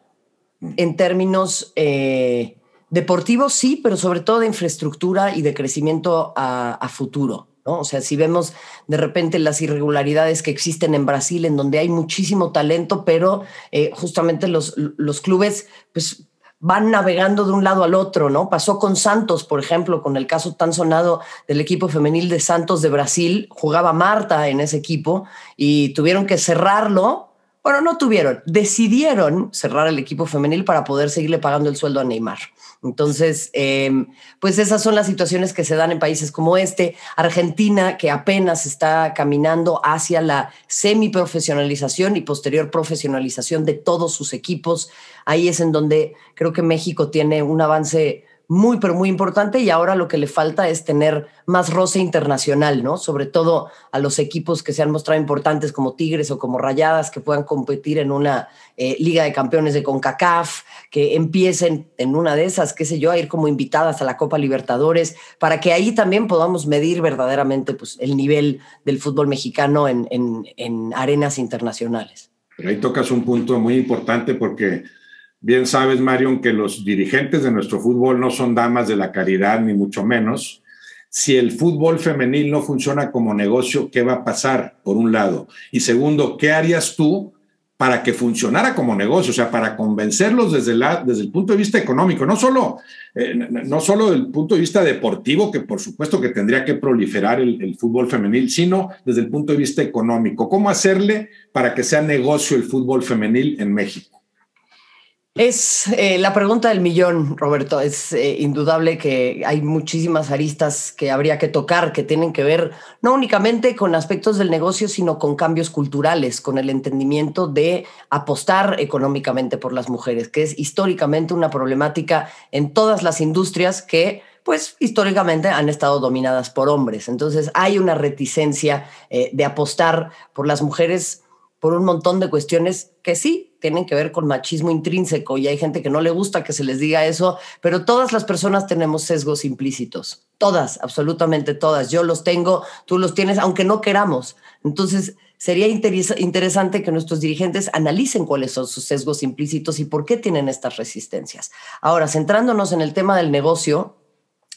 Mm. En términos eh, deportivos, sí, pero sobre todo de infraestructura y de crecimiento a, futuro. ¿No? O sea, si vemos de repente las irregularidades que existen en Brasil, en donde hay muchísimo talento, pero eh, justamente los, los clubes, pues van navegando de un lado al otro, ¿no? Pasó con Santos, por ejemplo, con el caso tan sonado del equipo femenil de Santos de Brasil, jugaba Marta en ese equipo y tuvieron que cerrarlo. Bueno, no tuvieron, decidieron cerrar el equipo femenil para poder seguirle pagando el sueldo a Neymar. Entonces, em, pues esas son las situaciones que se dan en países como este. Argentina, que apenas está caminando hacia la semiprofesionalización y posterior profesionalización de todos sus equipos. Ahí es en donde creo que México tiene un avance muy, pero muy importante y ahora lo que le falta es tener más roce internacional, ¿no? Sobre todo a los equipos que se han mostrado importantes como Tigres o como Rayadas, que puedan competir en una eh, Liga de Campeones de CONCACAF, que empiecen en una de esas, qué sé yo, a ir como invitadas a la Copa Libertadores, para que ahí también podamos medir verdaderamente pues, el nivel del fútbol mexicano en, en arenas internacionales. Pero ahí tocas un punto muy importante porque Bien sabes, Marion, que los dirigentes de nuestro fútbol no son damas de la caridad, ni mucho menos. Si el fútbol femenil no funciona como negocio, ¿qué va a pasar? Por un lado. Y segundo, ¿qué harías tú para que funcionara como negocio? O sea, para convencerlos desde, desde el punto de vista económico, no solo, eh, no solo del punto de vista deportivo, que por supuesto que tendría que proliferar el fútbol femenil, sino desde el punto de vista económico. ¿Cómo hacerle para que sea negocio el fútbol femenil en México? Es eh, la pregunta del millón, Roberto. Es eh, indudable que hay muchísimas aristas que habría que tocar, que tienen que ver no únicamente con aspectos del negocio, sino con cambios culturales, con el entendimiento de apostar económicamente por las mujeres, que es históricamente una problemática en todas las industrias que pues históricamente han estado dominadas por hombres. Entonces hay una reticencia eh, de apostar por las mujeres por un montón de cuestiones que sí tienen que ver con machismo intrínseco y hay gente que no le gusta que se les diga eso, pero todas las personas tenemos sesgos implícitos, todas, absolutamente todas. Yo los tengo, tú los tienes, aunque no queramos. Entonces, sería interesante que nuestros dirigentes analicen cuáles son sus sesgos implícitos y por qué tienen estas resistencias. Ahora, centrándonos en el tema del negocio,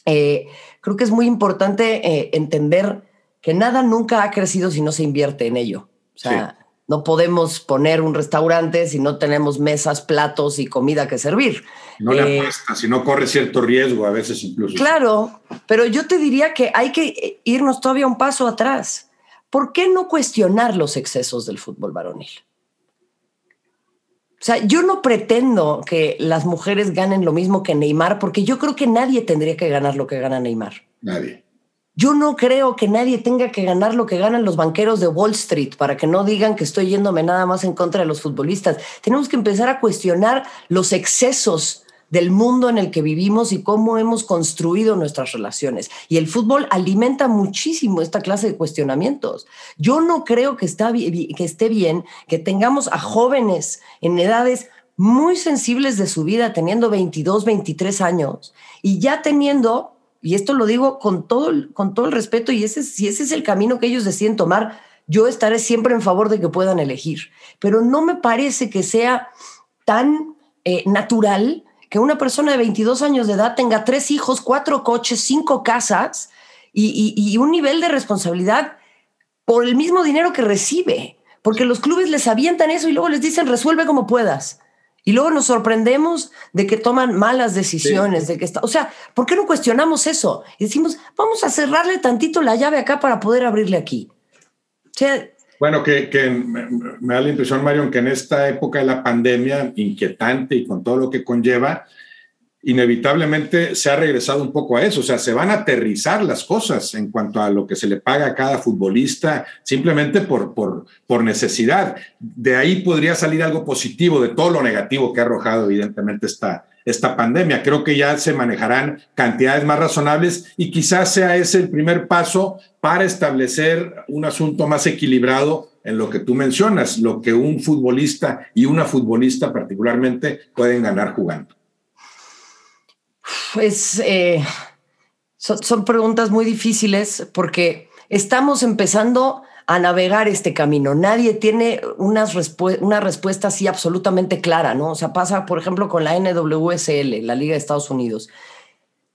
eh, creo que es muy importante eh, entender que nada nunca ha crecido si no se invierte en ello. O sea, no podemos poner un restaurante si no tenemos mesas, platos y comida que servir. No le eh, apuesta, si no corre cierto riesgo, a veces incluso. Claro, pero yo te diría que hay que irnos todavía un paso atrás. ¿Por qué no cuestionar los excesos del fútbol varonil? O sea, yo no pretendo que las mujeres ganen lo mismo que Neymar, porque yo creo que nadie tendría que ganar lo que gana Neymar. Nadie. Yo no creo que nadie tenga que ganar lo que ganan los banqueros de Wall Street para que no digan que estoy yéndome nada más en contra de los futbolistas. Tenemos que empezar a cuestionar los excesos del mundo en el que vivimos y cómo hemos construido nuestras relaciones. Y el fútbol alimenta muchísimo esta clase de cuestionamientos. Yo no creo que, está, que esté bien que tengamos a jóvenes en edades muy sensibles de su vida, teniendo 22, 23 años, y ya teniendo y esto lo digo con todo, con todo el respeto, y ese, si ese es el camino que ellos deciden tomar, yo estaré siempre en favor de que puedan elegir. Pero no me parece que sea tan eh, natural que una persona de 22 años de edad tenga tres hijos, cuatro coches, cinco casas y, y un nivel de responsabilidad por el mismo dinero que recibe. Porque los clubes les avientan eso y luego les dicen resuelve como puedas. Y luego nos sorprendemos de que toman malas decisiones, de que está, o sea, ¿por qué no cuestionamos eso? Y decimos, vamos a cerrarle tantito la llave acá para poder abrirle aquí. bueno, que, me, da la impresión, Marion, que en esta época de la pandemia inquietante y con todo lo que conlleva, inevitablemente se ha regresado un poco a eso, o sea, se van a aterrizar las cosas en cuanto a lo que se le paga a cada futbolista simplemente por, por, por necesidad. De ahí podría salir algo positivo de todo lo negativo que ha arrojado evidentemente esta, esta pandemia. Creo que ya se manejarán cantidades más razonables y quizás sea ese el primer paso para establecer un asunto más equilibrado en lo que tú mencionas, lo que un futbolista y una futbolista particularmente pueden ganar jugando. Pues eh, son, preguntas muy difíciles porque estamos empezando a navegar este camino. Nadie tiene una respuesta así absolutamente clara, ¿no? O sea, pasa, por ejemplo, con la NWSL, la Liga de Estados Unidos.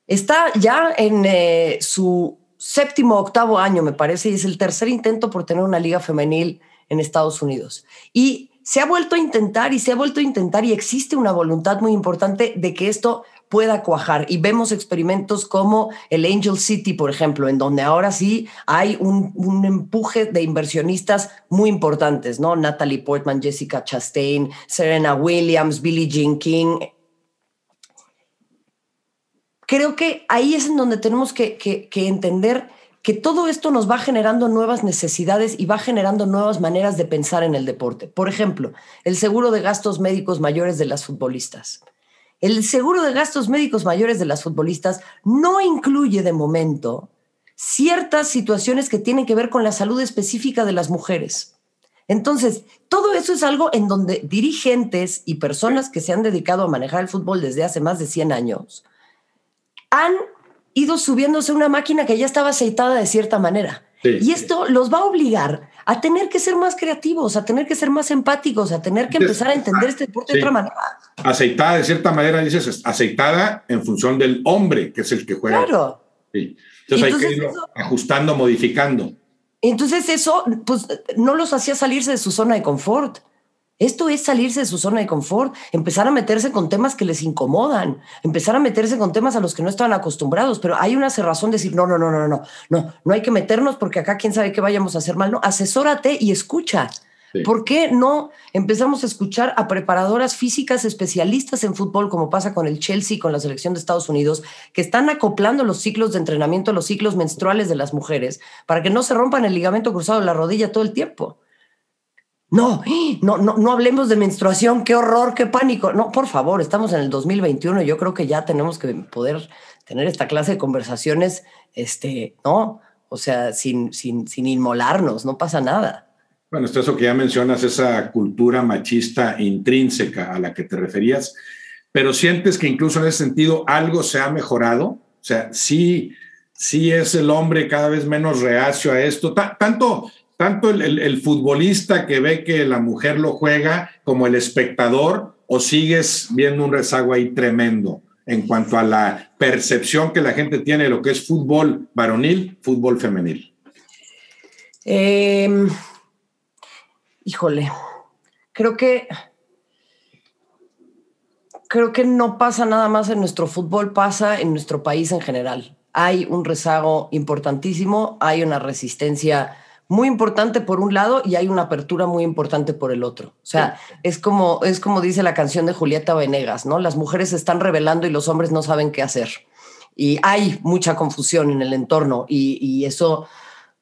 Está ya en eh, su séptimo, octavo año, me parece, y es el tercer intento por tener una liga femenil en Estados Unidos. Y se ha vuelto a intentar y se ha vuelto a intentar y existe una voluntad muy importante de que esto pueda cuajar. Y vemos experimentos como el Angel City, por ejemplo, en donde ahora sí hay un, empuje de inversionistas muy importantes, ¿no? Natalie Portman, Jessica Chastain, Serena Williams, Billie Jean King. Creo que ahí es en donde tenemos que, que entender que todo esto nos va generando nuevas necesidades y va generando nuevas maneras de pensar en el deporte. Por ejemplo, el seguro de gastos médicos mayores de las futbolistas. El seguro de gastos médicos mayores de las futbolistas no incluye de momento ciertas situaciones que tienen que ver con la salud específica de las mujeres. Entonces, todo eso es algo en donde dirigentes y personas que se han dedicado a manejar el fútbol desde hace más de 100 años han ido subiéndose una máquina que ya estaba aceitada de cierta manera. y esto los va a obligar a tener que ser más creativos, a tener que ser más empáticos, a tener que empezar a entender este deporte de otra manera. Aceitada de cierta manera, dices, aceitada en función del hombre, que es el que juega. Claro. Sí. Entonces, hay que ir ajustando, modificando. Entonces eso, pues, no los hacía salirse de su zona de confort. Esto es salirse de su zona de confort, empezar a meterse con temas que les incomodan, empezar a meterse con temas a los que no estaban acostumbrados, pero hay una cerrazón de decir, no, no, no, no, no, no, no hay que meternos porque acá quién sabe qué vayamos a hacer mal, no, asesórate y escucha. ¿Por qué no empezamos a escuchar a preparadoras físicas especialistas en fútbol, como pasa con el Chelsea, con la selección de Estados Unidos, que están acoplando los ciclos de entrenamiento, los ciclos menstruales de las mujeres, para que no se rompan el ligamento cruzado de la rodilla todo el tiempo? No, no, no, no hablemos de menstruación, qué horror, qué pánico. No, por favor, estamos en el 2021 y yo creo que ya tenemos que poder tener esta clase de conversaciones, este, ¿no? O sea, sin, sin, sin inmolarnos, no pasa nada. Bueno, esto eso que ya mencionas, esa cultura machista intrínseca a la que te referías, pero sientes que incluso en ese sentido algo se ha mejorado. O sea, sí, sí es el hombre cada vez menos reacio a esto, tanto tanto el, futbolista que ve que la mujer lo juega como el espectador o sigues viendo un rezago ahí tremendo en cuanto a la percepción que la gente tiene de lo que es fútbol varonil, fútbol femenil? Em, híjole, creo que creo que no pasa nada más en nuestro fútbol, pasa en nuestro país en general. Hay un rezago importantísimo, hay una resistencia muy importante por un lado y hay una apertura muy importante por el otro. O sea, es como, es como dice la canción de Julieta Venegas, ¿no? Las mujeres se están revelando y los hombres no saben qué hacer. Y hay mucha confusión en el entorno y, eso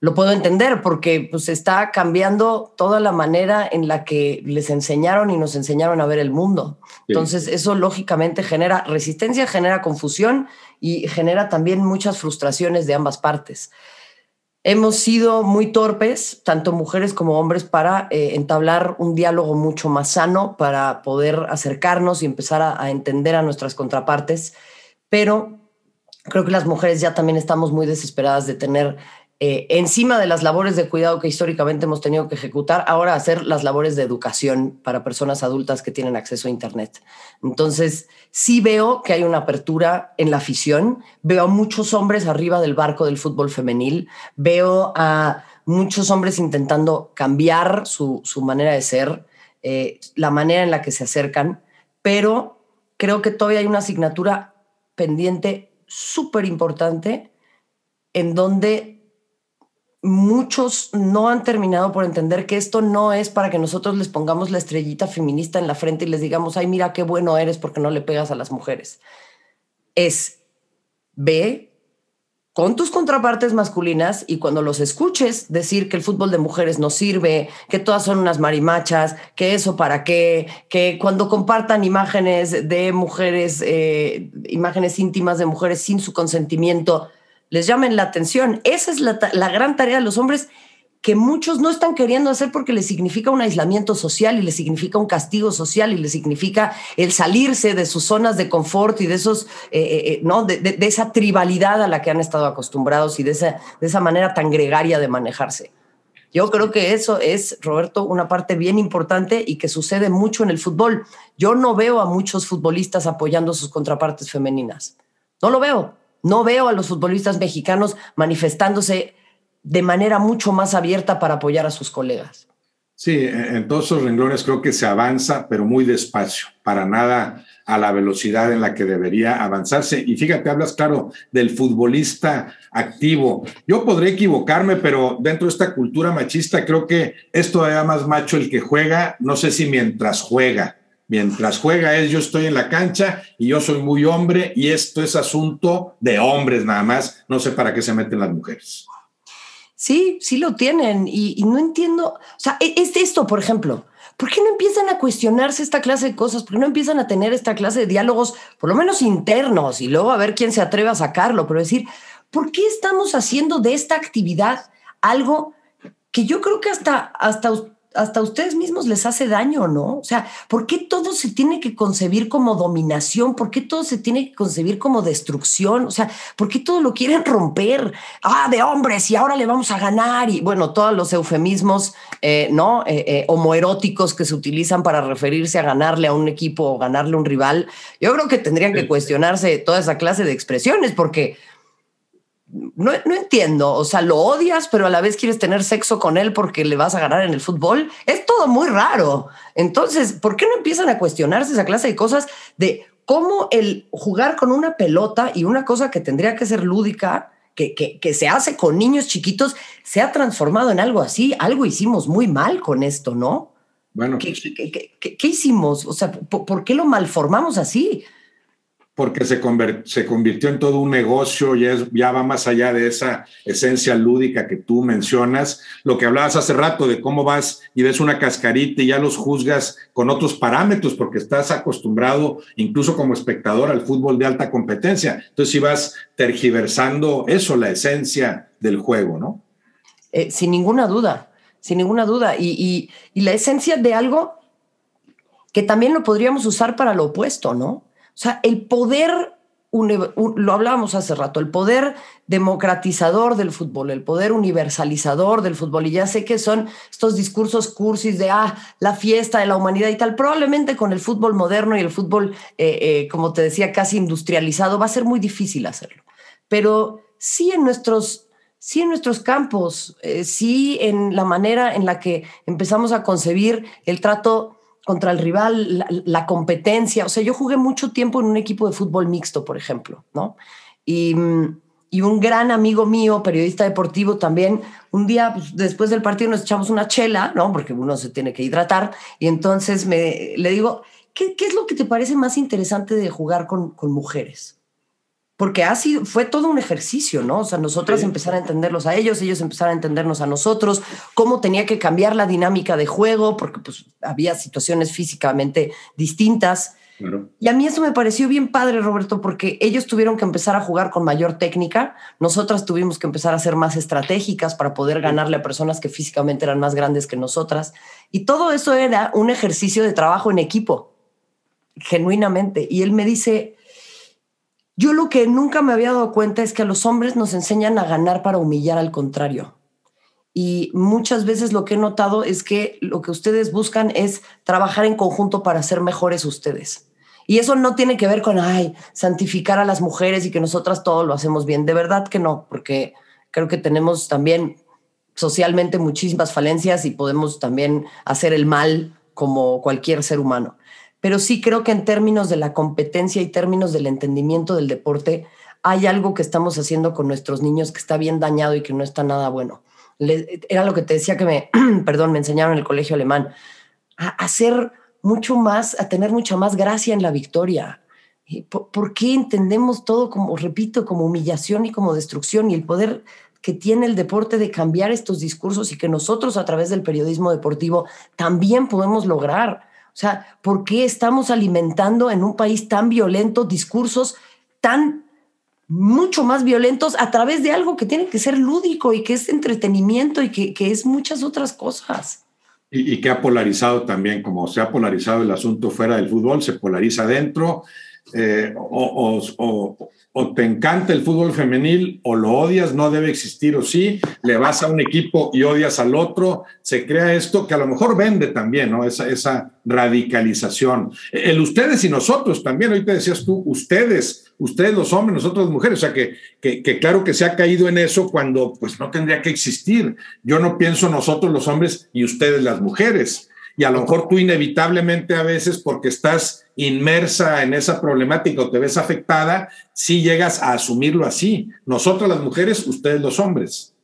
lo puedo entender porque pues está cambiando toda la manera en la que les enseñaron y nos enseñaron a ver el mundo. Entonces eso lógicamente genera resistencia, genera confusión y genera también muchas frustraciones de ambas partes hemos sido muy torpes, tanto mujeres como hombres, para eh, entablar un diálogo mucho más sano, para poder acercarnos y empezar a, entender a nuestras contrapartes. Pero creo que las mujeres ya también estamos muy desesperadas de tener eh, encima de las labores de cuidado que históricamente hemos tenido que ejecutar, ahora hacer las labores de educación para personas adultas que tienen acceso a Internet. Entonces, sí veo que hay una apertura en la afición, veo a muchos hombres arriba del barco del fútbol femenil, veo a muchos hombres intentando cambiar su, manera de ser, eh, la manera en la que se acercan, pero creo que todavía hay una asignatura pendiente súper importante en donde muchos no han terminado por entender que esto no es para que nosotros les pongamos la estrellita feminista en la frente y les digamos, ay, mira qué bueno eres porque no le pegas a las mujeres. es ve con tus contrapartes masculinas y cuando los escuches decir que el fútbol de mujeres no sirve, que todas son unas marimachas, que eso para qué, que cuando compartan imágenes de mujeres, eh, imágenes íntimas de mujeres sin su consentimiento, les llamen la atención. Esa es la, gran tarea de los hombres que muchos no están queriendo hacer porque les significa un aislamiento social y les significa un castigo social y les significa el salirse de sus zonas de confort y de esos, eh, eh, eh, ¿no? De, esa tribalidad a la que han estado acostumbrados y de esa, de esa manera tan gregaria de manejarse. Yo creo que eso es, Roberto, una parte bien importante y que sucede mucho en el fútbol. Yo no veo a muchos futbolistas apoyando sus contrapartes femeninas. No lo veo. No veo a los futbolistas mexicanos manifestándose de manera mucho más abierta para apoyar a sus colegas. Sí, en todos esos renglones creo que se avanza, pero muy despacio, para nada a la velocidad en la que debería avanzarse. Y fíjate, hablas claro del futbolista activo. Yo podré equivocarme, pero dentro de esta cultura machista creo que es todavía más macho el que juega, no sé si mientras juega. Mientras juega es yo estoy en la cancha y yo soy muy hombre y esto es asunto de hombres nada más, no sé para qué se meten las mujeres. Sí, sí lo tienen y, no entiendo, o sea, e, es esto, por ejemplo, ¿por qué no empiezan a cuestionarse esta clase de cosas? ¿Por qué no empiezan a tener esta clase de diálogos, por lo menos internos, y luego a ver quién se atreve a sacarlo? Pero decir, ¿por qué estamos haciendo de esta actividad algo que yo creo que hasta, hasta hasta a ustedes mismos les hace daño, ¿no? O sea, ¿por qué todo se tiene que concebir como dominación? ¿Por qué todo se tiene que concebir como destrucción? O sea, ¿por qué todo lo quieren romper? Ah, de hombres y ahora le vamos a ganar. Y bueno, todos los eufemismos, eh, ¿no? Eh, eh, homoeróticos que se utilizan para referirse a ganarle a un equipo o ganarle a un rival. Yo creo que tendrían que cuestionarse toda esa clase de expresiones porque no, entiendo, o sea, lo odias, pero a la vez quieres tener sexo con él porque le vas a ganar en el fútbol. Es todo muy raro. Entonces, ¿por qué no empiezan a cuestionarse esa clase de cosas de cómo el jugar con una pelota y una cosa que tendría que ser lúdica, que, que, se hace con niños chiquitos, se ha transformado en algo así? Algo hicimos muy mal con esto, ¿no? Bueno. ¿Qué, qué hicimos? O sea, ¿por qué lo malformamos así? Porque se, se convirtió en todo un negocio y ya va más allá de esa esencia lúdica que tú mencionas. Lo que hablabas hace rato de cómo vas y ves una cascarita y ya los juzgas con otros parámetros porque estás acostumbrado incluso como espectador al fútbol de alta competencia. Entonces, si vas tergiversando eso, la esencia del juego, ¿no? Eh, sin ninguna duda, sin ninguna duda. y la esencia de algo que también lo podríamos usar para lo opuesto, ¿no? O sea, el poder, lo hablábamos hace rato, el poder democratizador del fútbol, el poder universalizador del fútbol. Y ya sé que son estos discursos cursis de, ah, la fiesta de la humanidad y tal. Probablemente con el fútbol moderno y el fútbol, eh, eh, como te decía, casi industrializado, va a ser muy difícil hacerlo. Pero sí en nuestros sí en nuestros campos, eh, sí en la manera en la que empezamos a concebir el trato contra el rival, la, competencia. O sea, yo jugué mucho tiempo en un equipo de fútbol mixto, por ejemplo, ¿no? Y, un gran amigo mío, periodista deportivo también, un día pues, después del partido nos echamos una chela, ¿no? Porque uno se tiene que hidratar. Y entonces me, le digo, ¿qué, es lo que te parece más interesante de jugar con, con mujeres? Porque ha sido, fue todo un ejercicio, ¿no? O sea, nosotras empezar a entenderlos a ellos, ellos empezar a entendernos a nosotros, cómo tenía que cambiar la dinámica de juego, porque pues había situaciones físicamente distintas. Y a mí eso me pareció bien padre, Roberto, porque ellos tuvieron que empezar a jugar con mayor técnica, nosotras tuvimos que empezar a ser más estratégicas para poder ganarle a personas que físicamente eran más grandes que nosotras. Y todo eso era un ejercicio de trabajo en equipo, genuinamente. Y él me dice, yo lo que nunca me había dado cuenta es que a los hombres nos enseñan a ganar para humillar al contrario. Y muchas veces lo que he notado es que lo que ustedes buscan es trabajar en conjunto para ser mejores ustedes. Y eso no tiene que ver con, ay, santificar a las mujeres y que nosotras todo lo hacemos bien. De verdad que no, porque creo que tenemos también socialmente muchísimas falencias y podemos también hacer el mal como cualquier ser humano pero sí creo que en términos de la competencia y términos del entendimiento del deporte, hay algo que estamos haciendo con nuestros niños que está bien dañado y que no está nada bueno. era lo que te decía que me, *clears throat* perdón, me enseñaron en el colegio alemán, a hacer mucho más, a tener mucha más gracia en la victoria. ¿Por, qué entendemos todo como, repito, como humillación y como destrucción y el poder que tiene el deporte de cambiar estos discursos y que nosotros a través del periodismo deportivo también podemos lograr? O sea, ¿por qué estamos alimentando en un país tan violento discursos tan mucho más violentos a través de algo que tiene que ser lúdico y que es entretenimiento y que, es muchas otras cosas? Y, que ha polarizado también, como se ha polarizado el asunto fuera del fútbol, se polariza dentro, eh, o, te encanta el fútbol femenil o lo odias, no debe existir o sí, le vas a un equipo y odias al otro, se crea esto que a lo mejor vende también, ¿no? Esa, radicalización. El ustedes y nosotros también, ahorita decías tú, ustedes, ustedes los hombres, nosotros las mujeres, o sea que, que, que claro que se ha caído en eso cuando pues no tendría que existir. Yo no pienso nosotros los hombres y ustedes las mujeres y a lo mejor tú inevitablemente a veces porque estás inmersa en esa problemática o te ves afectada, sí llegas a asumirlo así. Nosotros las mujeres, ustedes los hombres.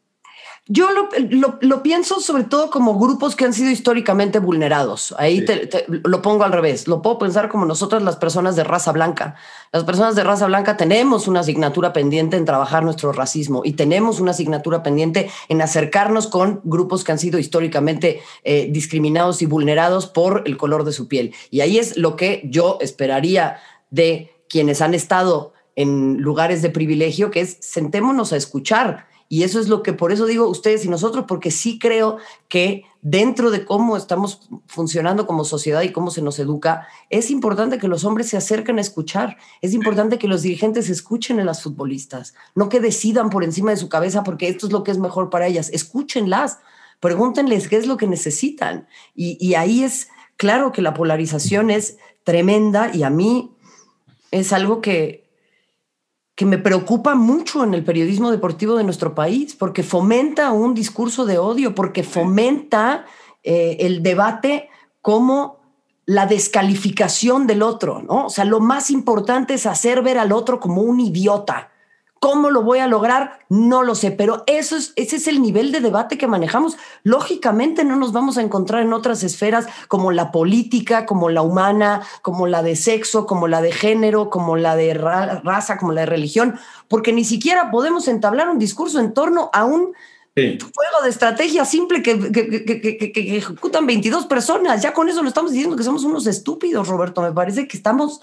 Yo lo, pienso sobre todo como grupos que han sido históricamente vulnerados. Ahí lo pongo al revés. Lo puedo pensar como nosotras las personas de raza blanca. Las personas de raza blanca tenemos una asignatura pendiente en trabajar nuestro racismo y tenemos una asignatura pendiente en acercarnos con grupos que han sido históricamente eh, discriminados y vulnerados por el color de su piel. Y ahí es lo que yo esperaría de quienes han estado en lugares de privilegio, que es sentémonos a escuchar y eso es lo que, por eso digo ustedes y nosotros, porque sí creo que dentro de cómo estamos funcionando como sociedad y cómo se nos educa, es importante que los hombres se acerquen a escuchar. Es importante que los dirigentes escuchen a las futbolistas, no que decidan por encima de su cabeza porque esto es lo que es mejor para ellas. Escúchenlas, pregúntenles qué es lo que necesitan. Y, ahí es claro que la polarización es tremenda y a mí es algo que que me preocupa mucho en el periodismo deportivo de nuestro país, porque fomenta un discurso de odio, porque fomenta eh, el debate como la descalificación del otro, ¿no? O sea, lo más importante es hacer ver al otro como un idiota. ¿Cómo lo voy a lograr? No lo sé, pero eso es, ese es el nivel de debate que manejamos. Lógicamente no nos vamos a encontrar en otras esferas como la política, como la humana, como la de sexo, como la de género, como la de raza, como la de religión, porque ni siquiera podemos entablar un discurso en torno a un juego de estrategia simple que, que, ejecutan 22 personas. Ya con eso lo estamos diciendo que somos unos estúpidos, Roberto. Me parece que estamos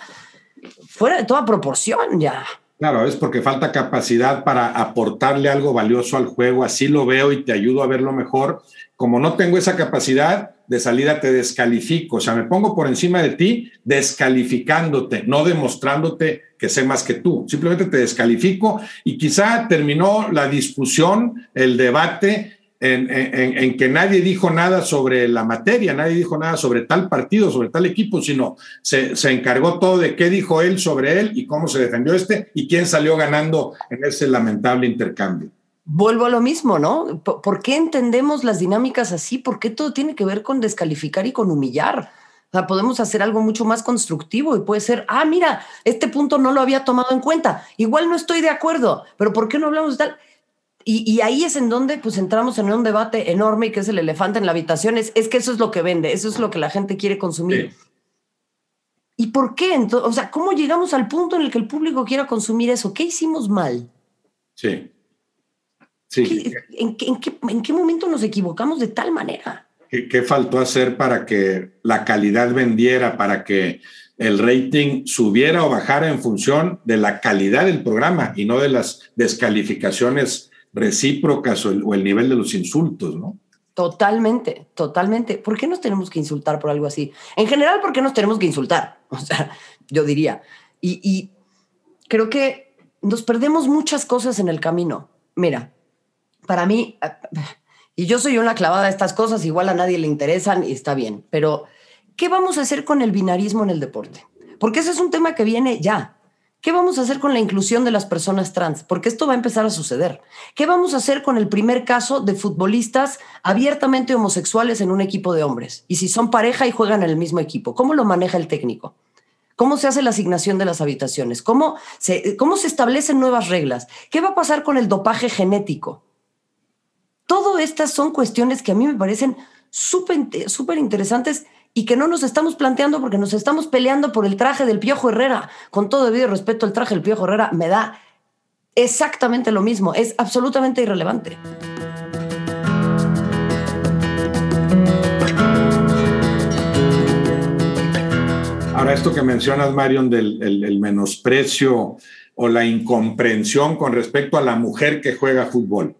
fuera de toda proporción ya. Claro, es porque falta capacidad para aportarle algo valioso al juego, así lo veo y te ayudo a verlo mejor. Como no tengo esa capacidad, de salida te descalifico, o sea, me pongo por encima de ti descalificándote, no demostrándote que sé más que tú, simplemente te descalifico y quizá terminó la discusión, el debate en, que nadie dijo nada sobre la materia, nadie dijo nada sobre tal partido, sobre tal equipo, sino se, encargó todo de qué dijo él sobre él y cómo se defendió este y quién salió ganando en ese lamentable intercambio. Vuelvo a lo mismo, ¿no? ¿Por qué entendemos las dinámicas así? ¿Por qué todo tiene que ver con descalificar y con humillar? O sea, podemos hacer algo mucho más constructivo y puede ser, ah, mira, este punto no lo había tomado en cuenta. Igual no estoy de acuerdo, pero ¿por qué no hablamos de tal? Y, ahí es en donde pues entramos en un debate enorme que es el elefante en la habitación. Es, que eso es lo que vende, eso es lo que la gente quiere consumir. ¿Y por qué? Entonces, o sea, ¿cómo llegamos al punto en el que el público quiera consumir eso? ¿Qué hicimos mal? Sí. sí. en, qué, momento nos equivocamos de tal manera? ¿Qué, ¿Qué faltó hacer para que la calidad vendiera, para que el rating subiera o bajara en función de la calidad del programa y no de las descalificaciones recíprocas o el, nivel de los insultos, ¿no? Totalmente, totalmente. ¿Por qué nos tenemos que insultar por algo así? En general, ¿por qué nos tenemos que insultar? *laughs* O sea, yo diría. Y, creo que nos perdemos muchas cosas en el camino. Mira, para mí, y yo soy una clavada de estas cosas, igual a nadie le interesan y está bien, pero ¿qué vamos a hacer con el binarismo en el deporte? Porque ese es un tema que viene ya. ¿Qué vamos a hacer con la inclusión de las personas trans? Porque esto va a empezar a suceder. ¿Qué vamos a hacer con el primer caso de futbolistas abiertamente homosexuales en un equipo de hombres? Y si son pareja y juegan en el mismo equipo, ¿cómo lo maneja el técnico? ¿Cómo se hace la asignación de las habitaciones? ¿Cómo se, establecen nuevas reglas? ¿Qué va a pasar con el dopaje genético? Todo estas son cuestiones que a mí me parecen súper interesantes y que no nos estamos planteando porque nos estamos peleando por el traje del Piojo Herrera. Con todo debido respeto, el traje del Piojo Herrera me da exactamente lo mismo, es absolutamente irrelevante. Ahora, esto que mencionas, Marion, del menosprecio o la incomprensión con respecto a la mujer que juega fútbol.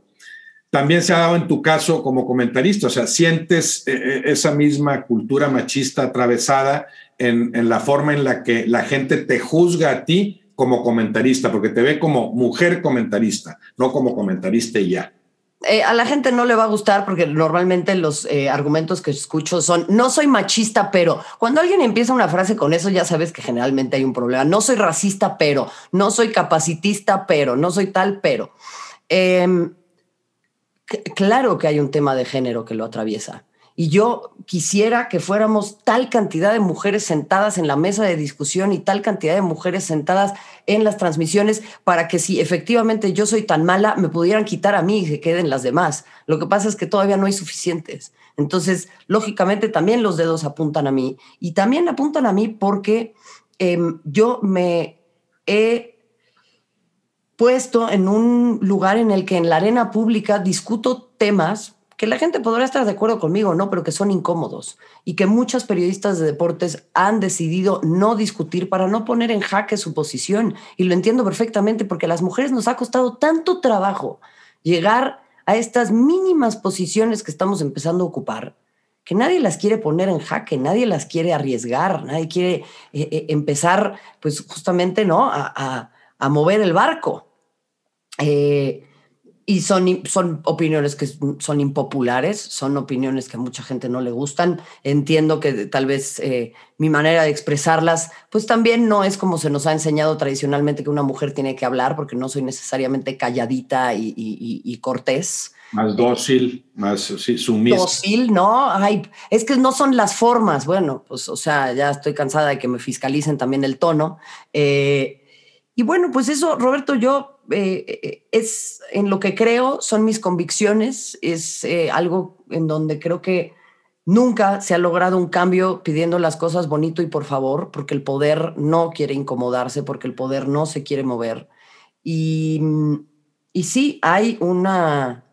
También se ha dado en tu caso como comentarista, o sea, sientes eh, eh, esa misma cultura machista atravesada en, la forma en la que la gente te juzga a ti como comentarista, porque te ve como mujer comentarista, no como comentarista y ya. Eh, a la gente no le va a gustar porque normalmente los argumentos que escucho son, no soy machista, pero cuando alguien empieza una frase con eso ya sabes que generalmente hay un problema. No soy racista, pero, no soy capacitista, pero, no soy tal, pero. Em, claro que hay un tema de género que lo atraviesa. Y yo quisiera que fuéramos tal cantidad de mujeres sentadas en la mesa de discusión y tal cantidad de mujeres sentadas en las transmisiones para que si efectivamente yo soy tan mala, me pudieran quitar a mí y se queden las demás. Lo que pasa es que todavía no hay suficientes. Entonces, lógicamente, también los dedos apuntan a mí. Y también apuntan a mí porque em, yo me he puesto en un lugar en el que en la arena pública discuto temas que la gente podrá estar de acuerdo conmigo, ¿no? Pero que son incómodos y que muchas periodistas de deportes han decidido no discutir para no poner en jaque su posición. Y lo entiendo perfectamente porque a las mujeres nos ha costado tanto trabajo llegar a estas mínimas posiciones que estamos empezando a ocupar, que nadie las quiere poner en jaque, nadie las quiere arriesgar, nadie quiere eh, eh, empezar, pues justamente, ¿no? Mover el barco. Eh, y son, son opiniones que son impopulares, son opiniones que a mucha gente no le gustan. Entiendo que tal vez eh, mi manera de expresarlas, pues también no es como se nos ha enseñado tradicionalmente que una mujer tiene que hablar, porque no soy necesariamente calladita y, cortés. Más dócil, más sí, sumisa. Dócil, ¿no? Ay, es que no son las formas. Bueno, pues, o sea, ya estoy cansada de que me fiscalicen también el tono. Eh, y bueno, pues eso, Roberto, yo eh, eh, es en lo que creo, son mis convicciones, es eh, algo en donde creo que nunca se ha logrado un cambio pidiendo las cosas bonito y por favor, porque el poder no quiere incomodarse, porque el poder no se quiere mover. Y, y sí, hay una...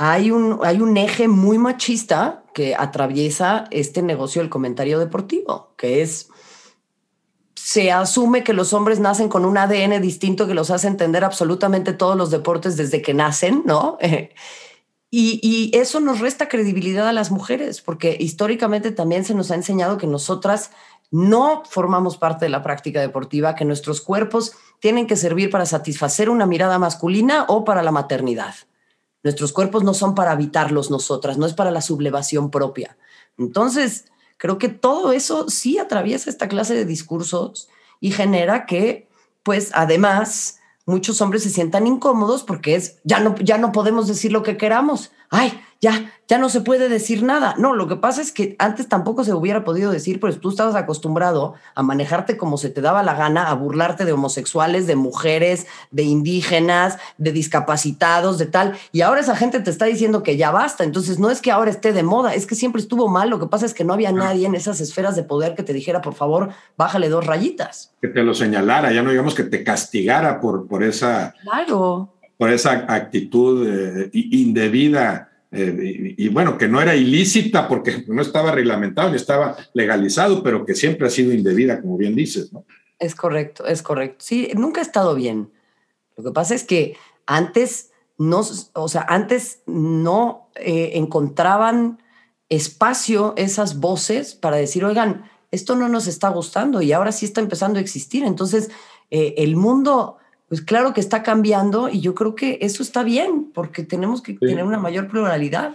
Hay un, hay un eje muy machista que atraviesa este negocio del comentario deportivo, que es se asume que los hombres nacen con un ADN distinto que los hace entender absolutamente todos los deportes desde que nacen, ¿no? *laughs* y, eso nos resta credibilidad a las mujeres, porque históricamente también se nos ha enseñado que nosotras no formamos parte de la práctica deportiva, que nuestros cuerpos tienen que servir para satisfacer una mirada masculina o para la maternidad. Nuestros cuerpos no son para habitarlos nosotras, no es para la sublevación propia. Entonces, Creo que todo eso sí atraviesa esta clase de discursos y genera que, pues, además, muchos hombres se sientan incómodos porque es, ya no, ya no podemos decir lo que queramos. Ay, ya, ya no se puede decir nada. No, lo que pasa es que antes tampoco se hubiera podido decir, pues tú estabas acostumbrado a manejarte como se te daba la gana, a burlarte de homosexuales, de mujeres, de indígenas, de discapacitados, de tal. Y ahora esa gente te está diciendo que ya basta. Entonces no es que ahora esté de moda, es que siempre estuvo mal. Lo que pasa es que no había nadie en esas esferas de poder que te dijera, por favor, bájale dos rayitas. Que te lo señalara, ya no digamos que te castigara por, por esa... Claro. Por esa actitud eh, indebida eh, y, bueno, que no era ilícita porque no estaba reglamentado ni estaba legalizado, pero que siempre ha sido indebida, como bien dices, ¿no? Es correcto, es correcto. Sí, nunca ha estado bien. Lo que pasa es que antes no, o sea, antes no eh, encontraban espacio esas voces para decir, oigan, esto no nos está gustando y ahora sí está empezando a existir. Entonces, eh, el mundo pues claro que está cambiando y yo creo que eso está bien porque tenemos que tener una mayor pluralidad.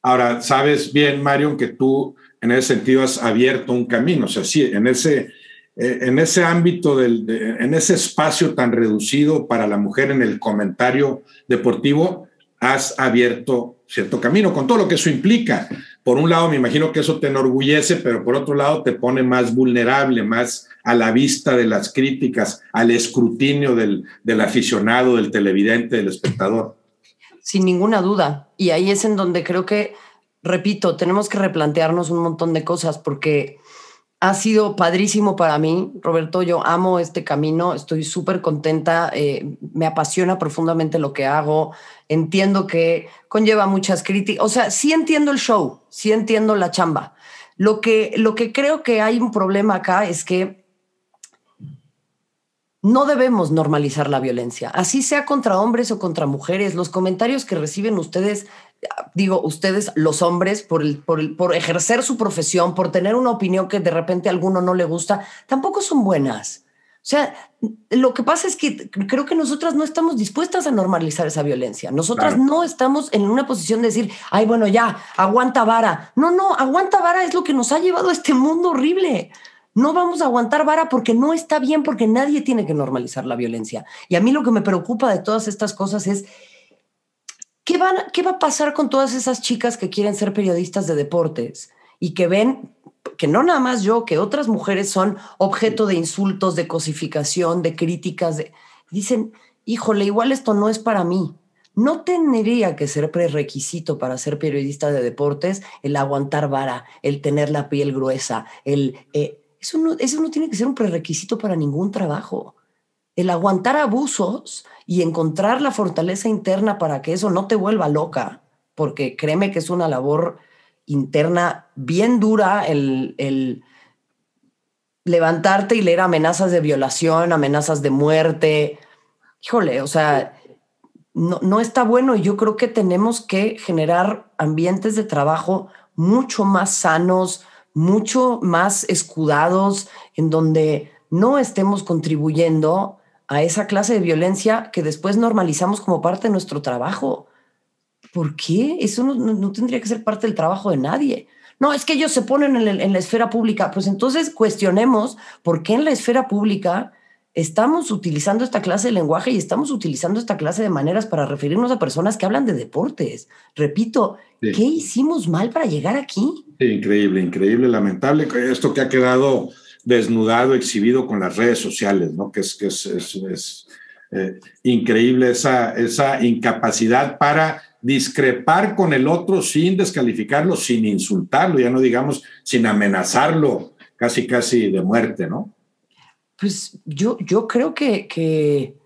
Ahora, sabes bien, Mario, que tú en ese sentido has abierto un camino, o sea, sí, en ese, eh, en ese ámbito, del, en ese espacio tan reducido para la mujer en el comentario deportivo, has abierto cierto camino, con todo lo que eso implica. Por un lado, me imagino que eso te enorgullece, pero por otro lado te pone más vulnerable, más a la vista de las críticas, al escrutinio del, del aficionado, del televidente, del espectador. Sin ninguna duda. Y ahí es en donde creo que repito, tenemos que replantearnos un montón de cosas porque ha sido padrísimo para mí, Roberto. Yo amo este camino, estoy súper contenta, eh, me apasiona profundamente lo que hago. Entiendo que conlleva muchas críticas. O sea, sí entiendo el show, sí entiendo la chamba. Lo que, lo que creo que hay un problema acá es que no debemos normalizar la violencia, así sea contra hombres o contra mujeres. Los comentarios que reciben ustedes, digo, ustedes, los hombres, por, el, por, por ejercer su profesión, por tener una opinión que de repente a alguno no le gusta, tampoco son buenas. O sea, lo que pasa es que creo que nosotras no estamos dispuestas a normalizar esa violencia. Nosotras no estamos en una posición de decir, ay, bueno, ya, aguanta vara. No, no, aguanta vara es lo que nos ha llevado a este mundo horrible no vamos a aguantar vara porque no está bien, porque nadie tiene que normalizar la violencia. Y a mí lo que me preocupa de todas estas cosas es, ¿qué, van, qué va a pasar con todas esas chicas que quieren ser periodistas de deportes y que ven que no nada más yo, que otras mujeres son objeto de insultos, de cosificación, de críticas, de... dicen, híjole, igual esto no es para mí. No tendría que ser prerequisito para ser periodista de deportes el aguantar vara, el tener la piel gruesa, el... Eh, eso no, tiene que ser un prerequisito para ningún trabajo. El aguantar abusos y encontrar la fortaleza interna para que eso no te vuelva loca, porque créeme que es una labor interna bien dura el, el levantarte y leer amenazas de violación, amenazas de muerte. Híjole, o sea, no, no, está bueno y yo creo que tenemos que generar ambientes de trabajo mucho más sanos, mucho más escudados, en donde no estemos contribuyendo a esa clase de violencia que después normalizamos como parte de nuestro trabajo. ¿Por qué? Eso no, tendría que ser parte del trabajo de nadie. No, es que ellos se ponen en, la esfera pública. Pues entonces cuestionemos por qué en la esfera pública estamos utilizando esta clase de lenguaje y estamos utilizando esta clase de maneras para referirnos a personas que hablan de deportes. Repito, ¿qué hicimos mal para llegar aquí? increíble, increíble, lamentable. Esto que ha quedado desnudado, exhibido con las redes sociales, ¿no? Que es, que es, es, eh, increíble esa, esa incapacidad para discrepar con el otro sin descalificarlo, sin insultarlo, ya no digamos sin amenazarlo casi, casi de muerte, ¿no? Pues yo, yo creo que, que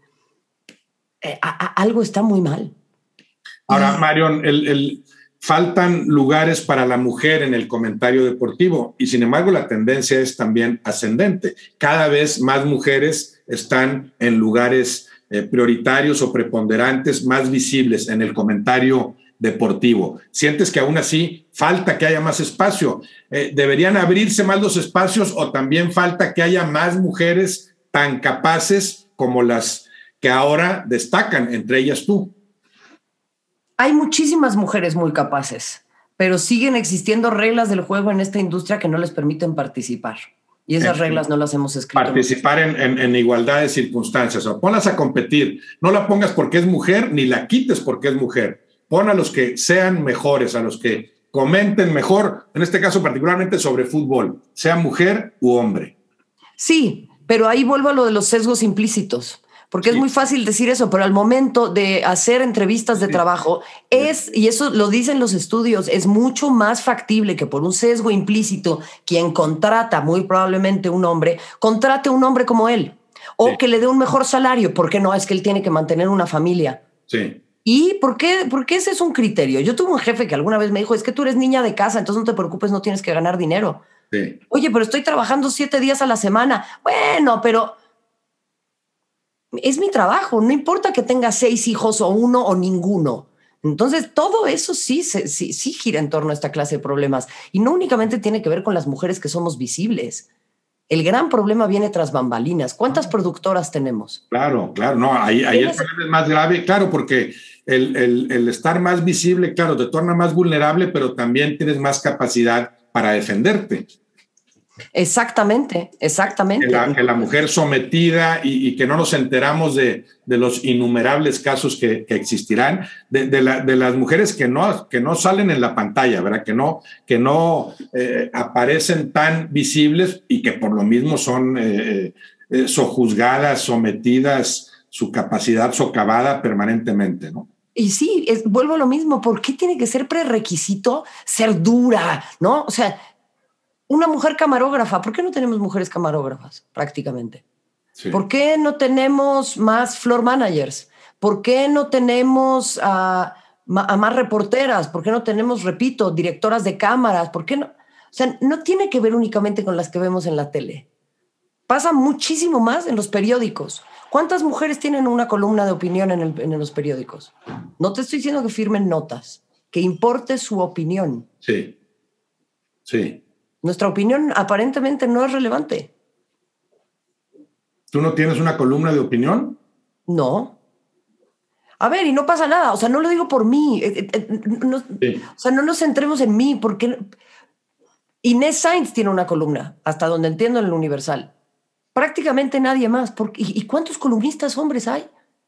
eh, algo está muy mal. Ahora, Marion, el, faltan lugares para la mujer en el comentario deportivo y sin embargo la tendencia es también ascendente. Cada vez más mujeres están en lugares eh, prioritarios o preponderantes, más visibles en el comentario deportivo. ¿Sientes que aún así falta que haya más espacio? Eh, ¿Deberían abrirse más los espacios o también falta que haya más mujeres tan capaces como las que ahora destacan, entre ellas tú? Hay muchísimas mujeres muy capaces, pero siguen existiendo reglas del juego en esta industria que no les permiten participar. Y esas reglas no las hemos escrito. Participar en, igualdad de circunstancias. O ponlas a competir. No la pongas porque es mujer, ni la quites porque es mujer pon a los que sean mejores, a los que comenten mejor, en este caso particularmente sobre fútbol, sea mujer u hombre. Sí, pero ahí vuelvo a lo de los sesgos implícitos. Porque es muy fácil decir eso, pero al momento de hacer entrevistas de trabajo es, y eso lo dicen los estudios, es mucho más factible que por un sesgo implícito quien contrata, muy probablemente un hombre, contrate un hombre como él o que le dé un mejor salario. porque no? Es que él tiene que mantener una familia. Sí. ¿Y por qué? Porque ese es un criterio. Yo tuve un jefe que alguna vez me dijo, es que tú eres niña de casa, entonces no te preocupes, no tienes que ganar dinero. Oye, pero estoy trabajando siete días a la semana. Bueno, pero es mi trabajo, no importa que tenga seis hijos o uno o ninguno. Entonces, todo eso sí, sí, sí gira en torno a esta clase de problemas. Y no únicamente tiene que ver con las mujeres que somos visibles. El gran problema viene tras bambalinas. ¿Cuántas ah. productoras tenemos? Claro, claro, no, ahí, ahí el problema es más grave, claro, porque el, estar más visible, claro, te torna más vulnerable, pero también tienes más capacidad para defenderte. Exactamente, exactamente. Que la, mujer sometida y, que no nos enteramos de, los innumerables casos que, existirán, de, las mujeres que no, que no salen en la pantalla, ¿verdad? Que no, que no eh, aparecen tan visibles y que por lo mismo son eh, eh, sojuzgadas, sometidas, su capacidad socavada permanentemente, ¿no? Y sí, vuelvo a lo mismo, ¿por qué tiene que ser prerequisito ser dura? ¿No? O sea, una mujer camarógrafa, ¿por qué no tenemos mujeres camarógrafas prácticamente? ¿Por qué no tenemos más floor managers? ¿Por qué no tenemos a, más reporteras? ¿Por qué no tenemos, repito, directoras de cámaras? ¿Por qué no? O sea, no tiene que ver únicamente con las que vemos en la tele. Pasa muchísimo más en los periódicos. ¿Cuántas mujeres tienen una columna de opinión en, en, los periódicos? No te estoy diciendo que firmen notas, que importe su opinión. Sí, sí. Nuestra opinión aparentemente no es relevante. ¿Tú no tienes una columna de opinión? No. A ver, y no pasa nada. O sea, no lo digo por mí. Eh, eh, eh, o sea, no nos centremos en mí, porque Inés Sainz tiene una columna, hasta donde entiendo en el Universal. Prácticamente nadie más. ¿Y cuántos columnistas hombres hay?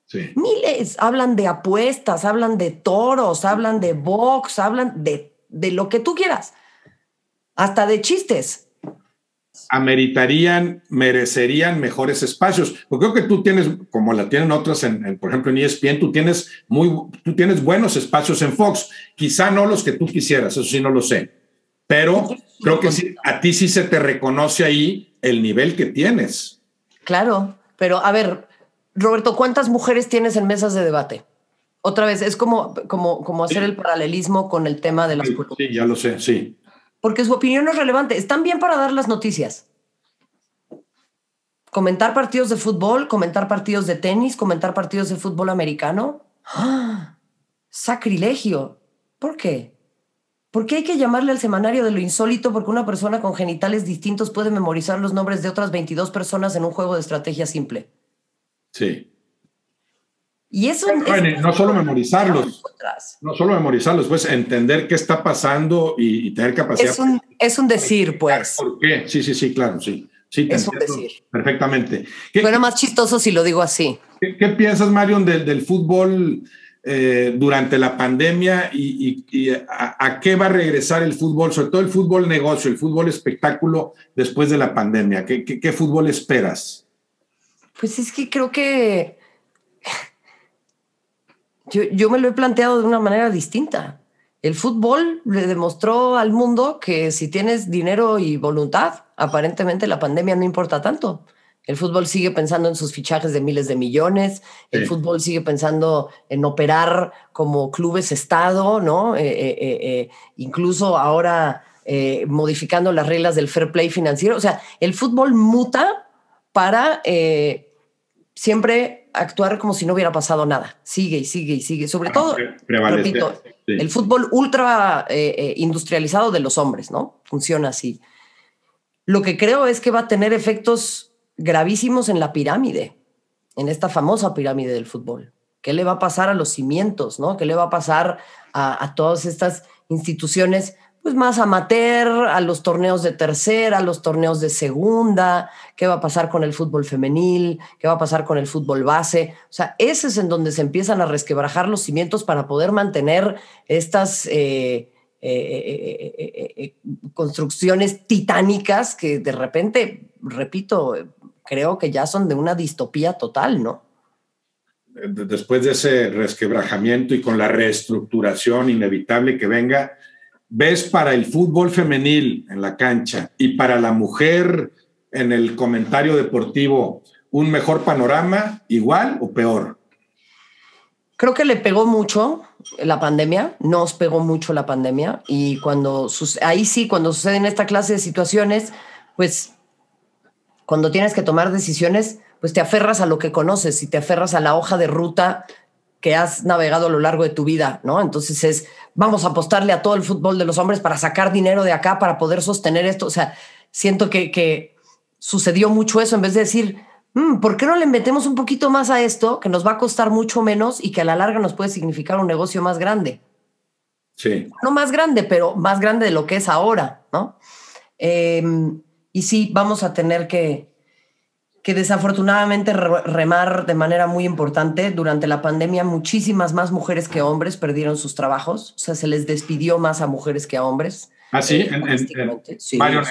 Sí. Miles. Hablan de apuestas, hablan de toros, hablan de box, hablan de, de lo que tú quieras hasta de chistes. Ameritarían, merecerían mejores espacios. Porque creo que tú tienes, como la tienen otras, en, por ejemplo en ESPN, tú tienes, muy, tú tienes buenos espacios en Fox. Quizá no los que tú quisieras, eso sí no lo sé. Pero creo que sí, a ti sí se te reconoce ahí el nivel que tienes. Claro, pero a ver, Roberto, ¿cuántas mujeres tienes en mesas de debate? Otra vez, es como, como, como hacer el paralelismo con el tema de las sí, sí, ya lo sé, sí porque su opinión no es relevante. Están bien para dar las noticias. Comentar partidos de fútbol, comentar partidos de tenis, comentar partidos de fútbol americano. ¡Ah! Sacrilegio. ¿Por qué? ¿Por qué hay que llamarle al semanario de lo insólito porque una persona con genitales distintos puede memorizar los nombres de otras 22 personas en un juego de estrategia simple? Sí. Y eso no solo memorizarlos, no solo memorizarlos, pues entender qué está pasando y, tener capacidad. Es un, es un decir, pues. ¿Por qué? Sí, sí, sí, claro, sí. Sí, es un decir. Perfectamente. Suena más chistoso si lo digo así. ¿Qué, piensas, Marion, del, del fútbol eh, durante la pandemia y, a, qué va a regresar el fútbol, sobre todo el fútbol negocio, el fútbol espectáculo después de la pandemia? ¿Qué, qué, qué fútbol esperas? Pues es que creo que yo, me lo he planteado de una manera distinta. El fútbol le demostró al mundo que si tienes dinero y voluntad, aparentemente la pandemia no importa tanto. El fútbol sigue pensando en sus fichajes de miles de millones, el fútbol sigue pensando en operar como clubes Estado, ¿no? Eh, eh, eh, incluso ahora modificando las reglas del fair play financiero. O sea, el fútbol muta para siempre actuar como si no hubiera pasado nada. Sigue y sigue y sigue. Sobre todo, repito, el fútbol ultra industrializado de los hombres, ¿no? Funciona así. Lo que creo es que va a tener efectos gravísimos en la pirámide, en esta famosa pirámide del fútbol. ¿Qué le va a pasar a los cimientos, no? ¿Qué le va a pasar a, todas estas instituciones pues más amateur, a los torneos de tercera, a los torneos de segunda, qué va a pasar con el fútbol femenil, qué va a pasar con el fútbol base. O sea, ese es en donde se empiezan a resquebrajar los cimientos para poder mantener estas eh, eh, eh, construcciones titánicas que de repente, repito, creo que ya son de una distopía total, ¿no? Después de ese resquebrajamiento y con la reestructuración inevitable que venga, ves para el fútbol femenil en la cancha y para la mujer en el comentario deportivo un mejor panorama, igual o peor? Creo que le pegó mucho la pandemia, nos pegó mucho la pandemia y cuando ahí sí, cuando suceden esta clase de situaciones, pues cuando tienes que tomar decisiones, pues te aferras a lo que conoces y te aferras a la hoja de ruta que has navegado a lo largo de tu vida, ¿no? Entonces es, vamos a apostarle a todo el fútbol de los hombres para sacar dinero de acá, para poder sostener esto. O sea, siento que, sucedió mucho eso en vez de decir, mm, ¿por qué no le metemos un poquito más a esto que nos va a costar mucho menos y que a la larga nos puede significar un negocio más grande? Sí. No más grande, pero más grande de lo que es ahora, ¿no? Em, y sí, vamos a tener que, que desafortunadamente remar de manera muy importante. Durante la pandemia muchísimas más mujeres que hombres perdieron sus trabajos, o sea, se les despidió más a mujeres que a hombres. Ah, sí, eh, en, Mario,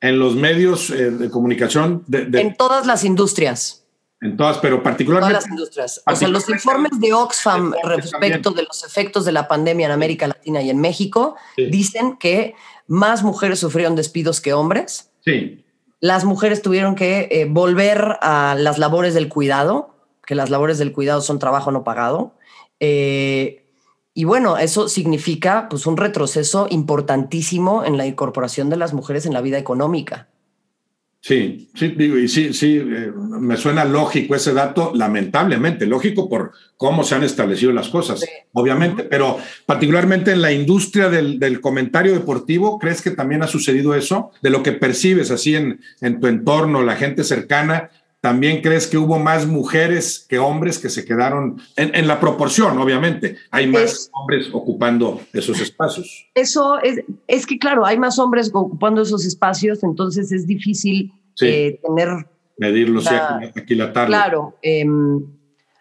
en, los medios eh, de comunicación. en todas las industrias. En todas, pero particularmente. Todas las industrias. O sea, los informes de Oxfam respecto de los efectos de la pandemia en América Latina y en México dicen que más mujeres sufrieron despidos que hombres. Sí. Las mujeres tuvieron que eh, volver a las labores del cuidado, que las labores del cuidado son trabajo no pagado. Eh, y bueno, eso significa pues un retroceso importantísimo en la incorporación de las mujeres en la vida económica. Sí, sí, digo, y sí, sí, eh, me suena lógico ese dato, lamentablemente, lógico por cómo se han establecido las cosas, obviamente, pero particularmente en la industria del, comentario deportivo, ¿crees que también ha sucedido eso? De lo que percibes así en, en tu entorno, la gente cercana, ¿también crees que hubo más mujeres que hombres que se quedaron en, la proporción, obviamente? Hay más hombres ocupando esos espacios. Eso es, es que, claro, hay más hombres ocupando esos espacios, entonces es difícil eh, tener... Medirlo, aquí la tarde. Claro. Em,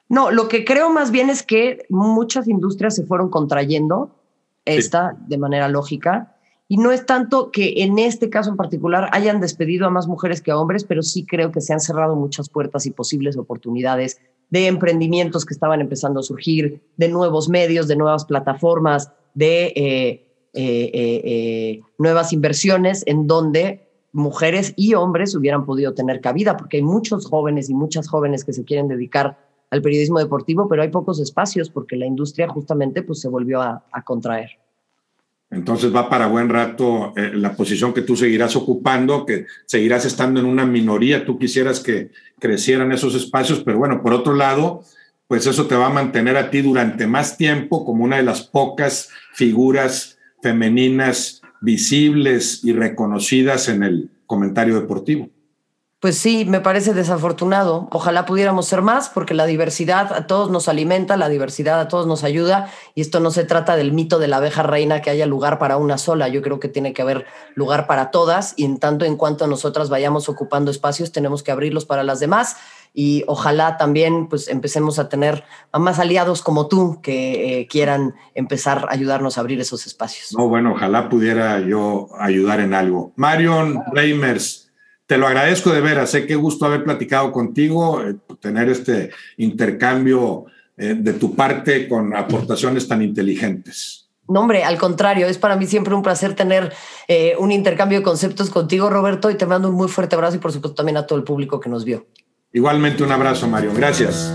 no, lo que creo más bien es que muchas industrias se fueron contrayendo, esta de manera lógica, y no es tanto que en este caso en particular hayan despedido a más mujeres que a hombres, pero sí creo que se han cerrado muchas puertas y posibles oportunidades de emprendimientos que estaban empezando a surgir, de nuevos medios, de nuevas plataformas, de eh, eh, eh, nuevas inversiones en donde mujeres y hombres hubieran podido tener cabida, porque hay muchos jóvenes y muchas jóvenes que se quieren dedicar al periodismo deportivo, pero hay pocos espacios porque la industria justamente pues, se volvió a contraer. Entonces va para buen rato eh, la posición que tú seguirás ocupando, que seguirás estando en una minoría. Tú quisieras que crecieran esos espacios, pero bueno, por otro lado, pues eso te va a mantener a ti durante más tiempo como una de las pocas figuras femeninas visibles y reconocidas en el comentario deportivo. Pues sí, me parece desafortunado. Ojalá pudiéramos ser más porque la diversidad a todos nos alimenta, la diversidad a todos nos ayuda y esto no se trata del mito de la abeja reina que haya lugar para una sola. Yo creo que tiene que haber lugar para todas y en tanto en cuanto nosotras vayamos ocupando espacios tenemos que abrirlos para las demás y ojalá también pues empecemos a tener a más aliados como tú que eh, quieran empezar a ayudarnos a abrir esos espacios. No, bueno, ojalá pudiera yo ayudar en algo. Marion Reimers te lo agradezco de veras, sé qué gusto haber platicado contigo, eh, tener este intercambio eh, de tu parte con aportaciones tan inteligentes. No, hombre, al contrario, es para mí siempre un placer tener eh, un intercambio de conceptos contigo, Roberto, y te mando un muy fuerte abrazo y por supuesto también a todo el público que nos vio. Igualmente un abrazo, Mario. Gracias.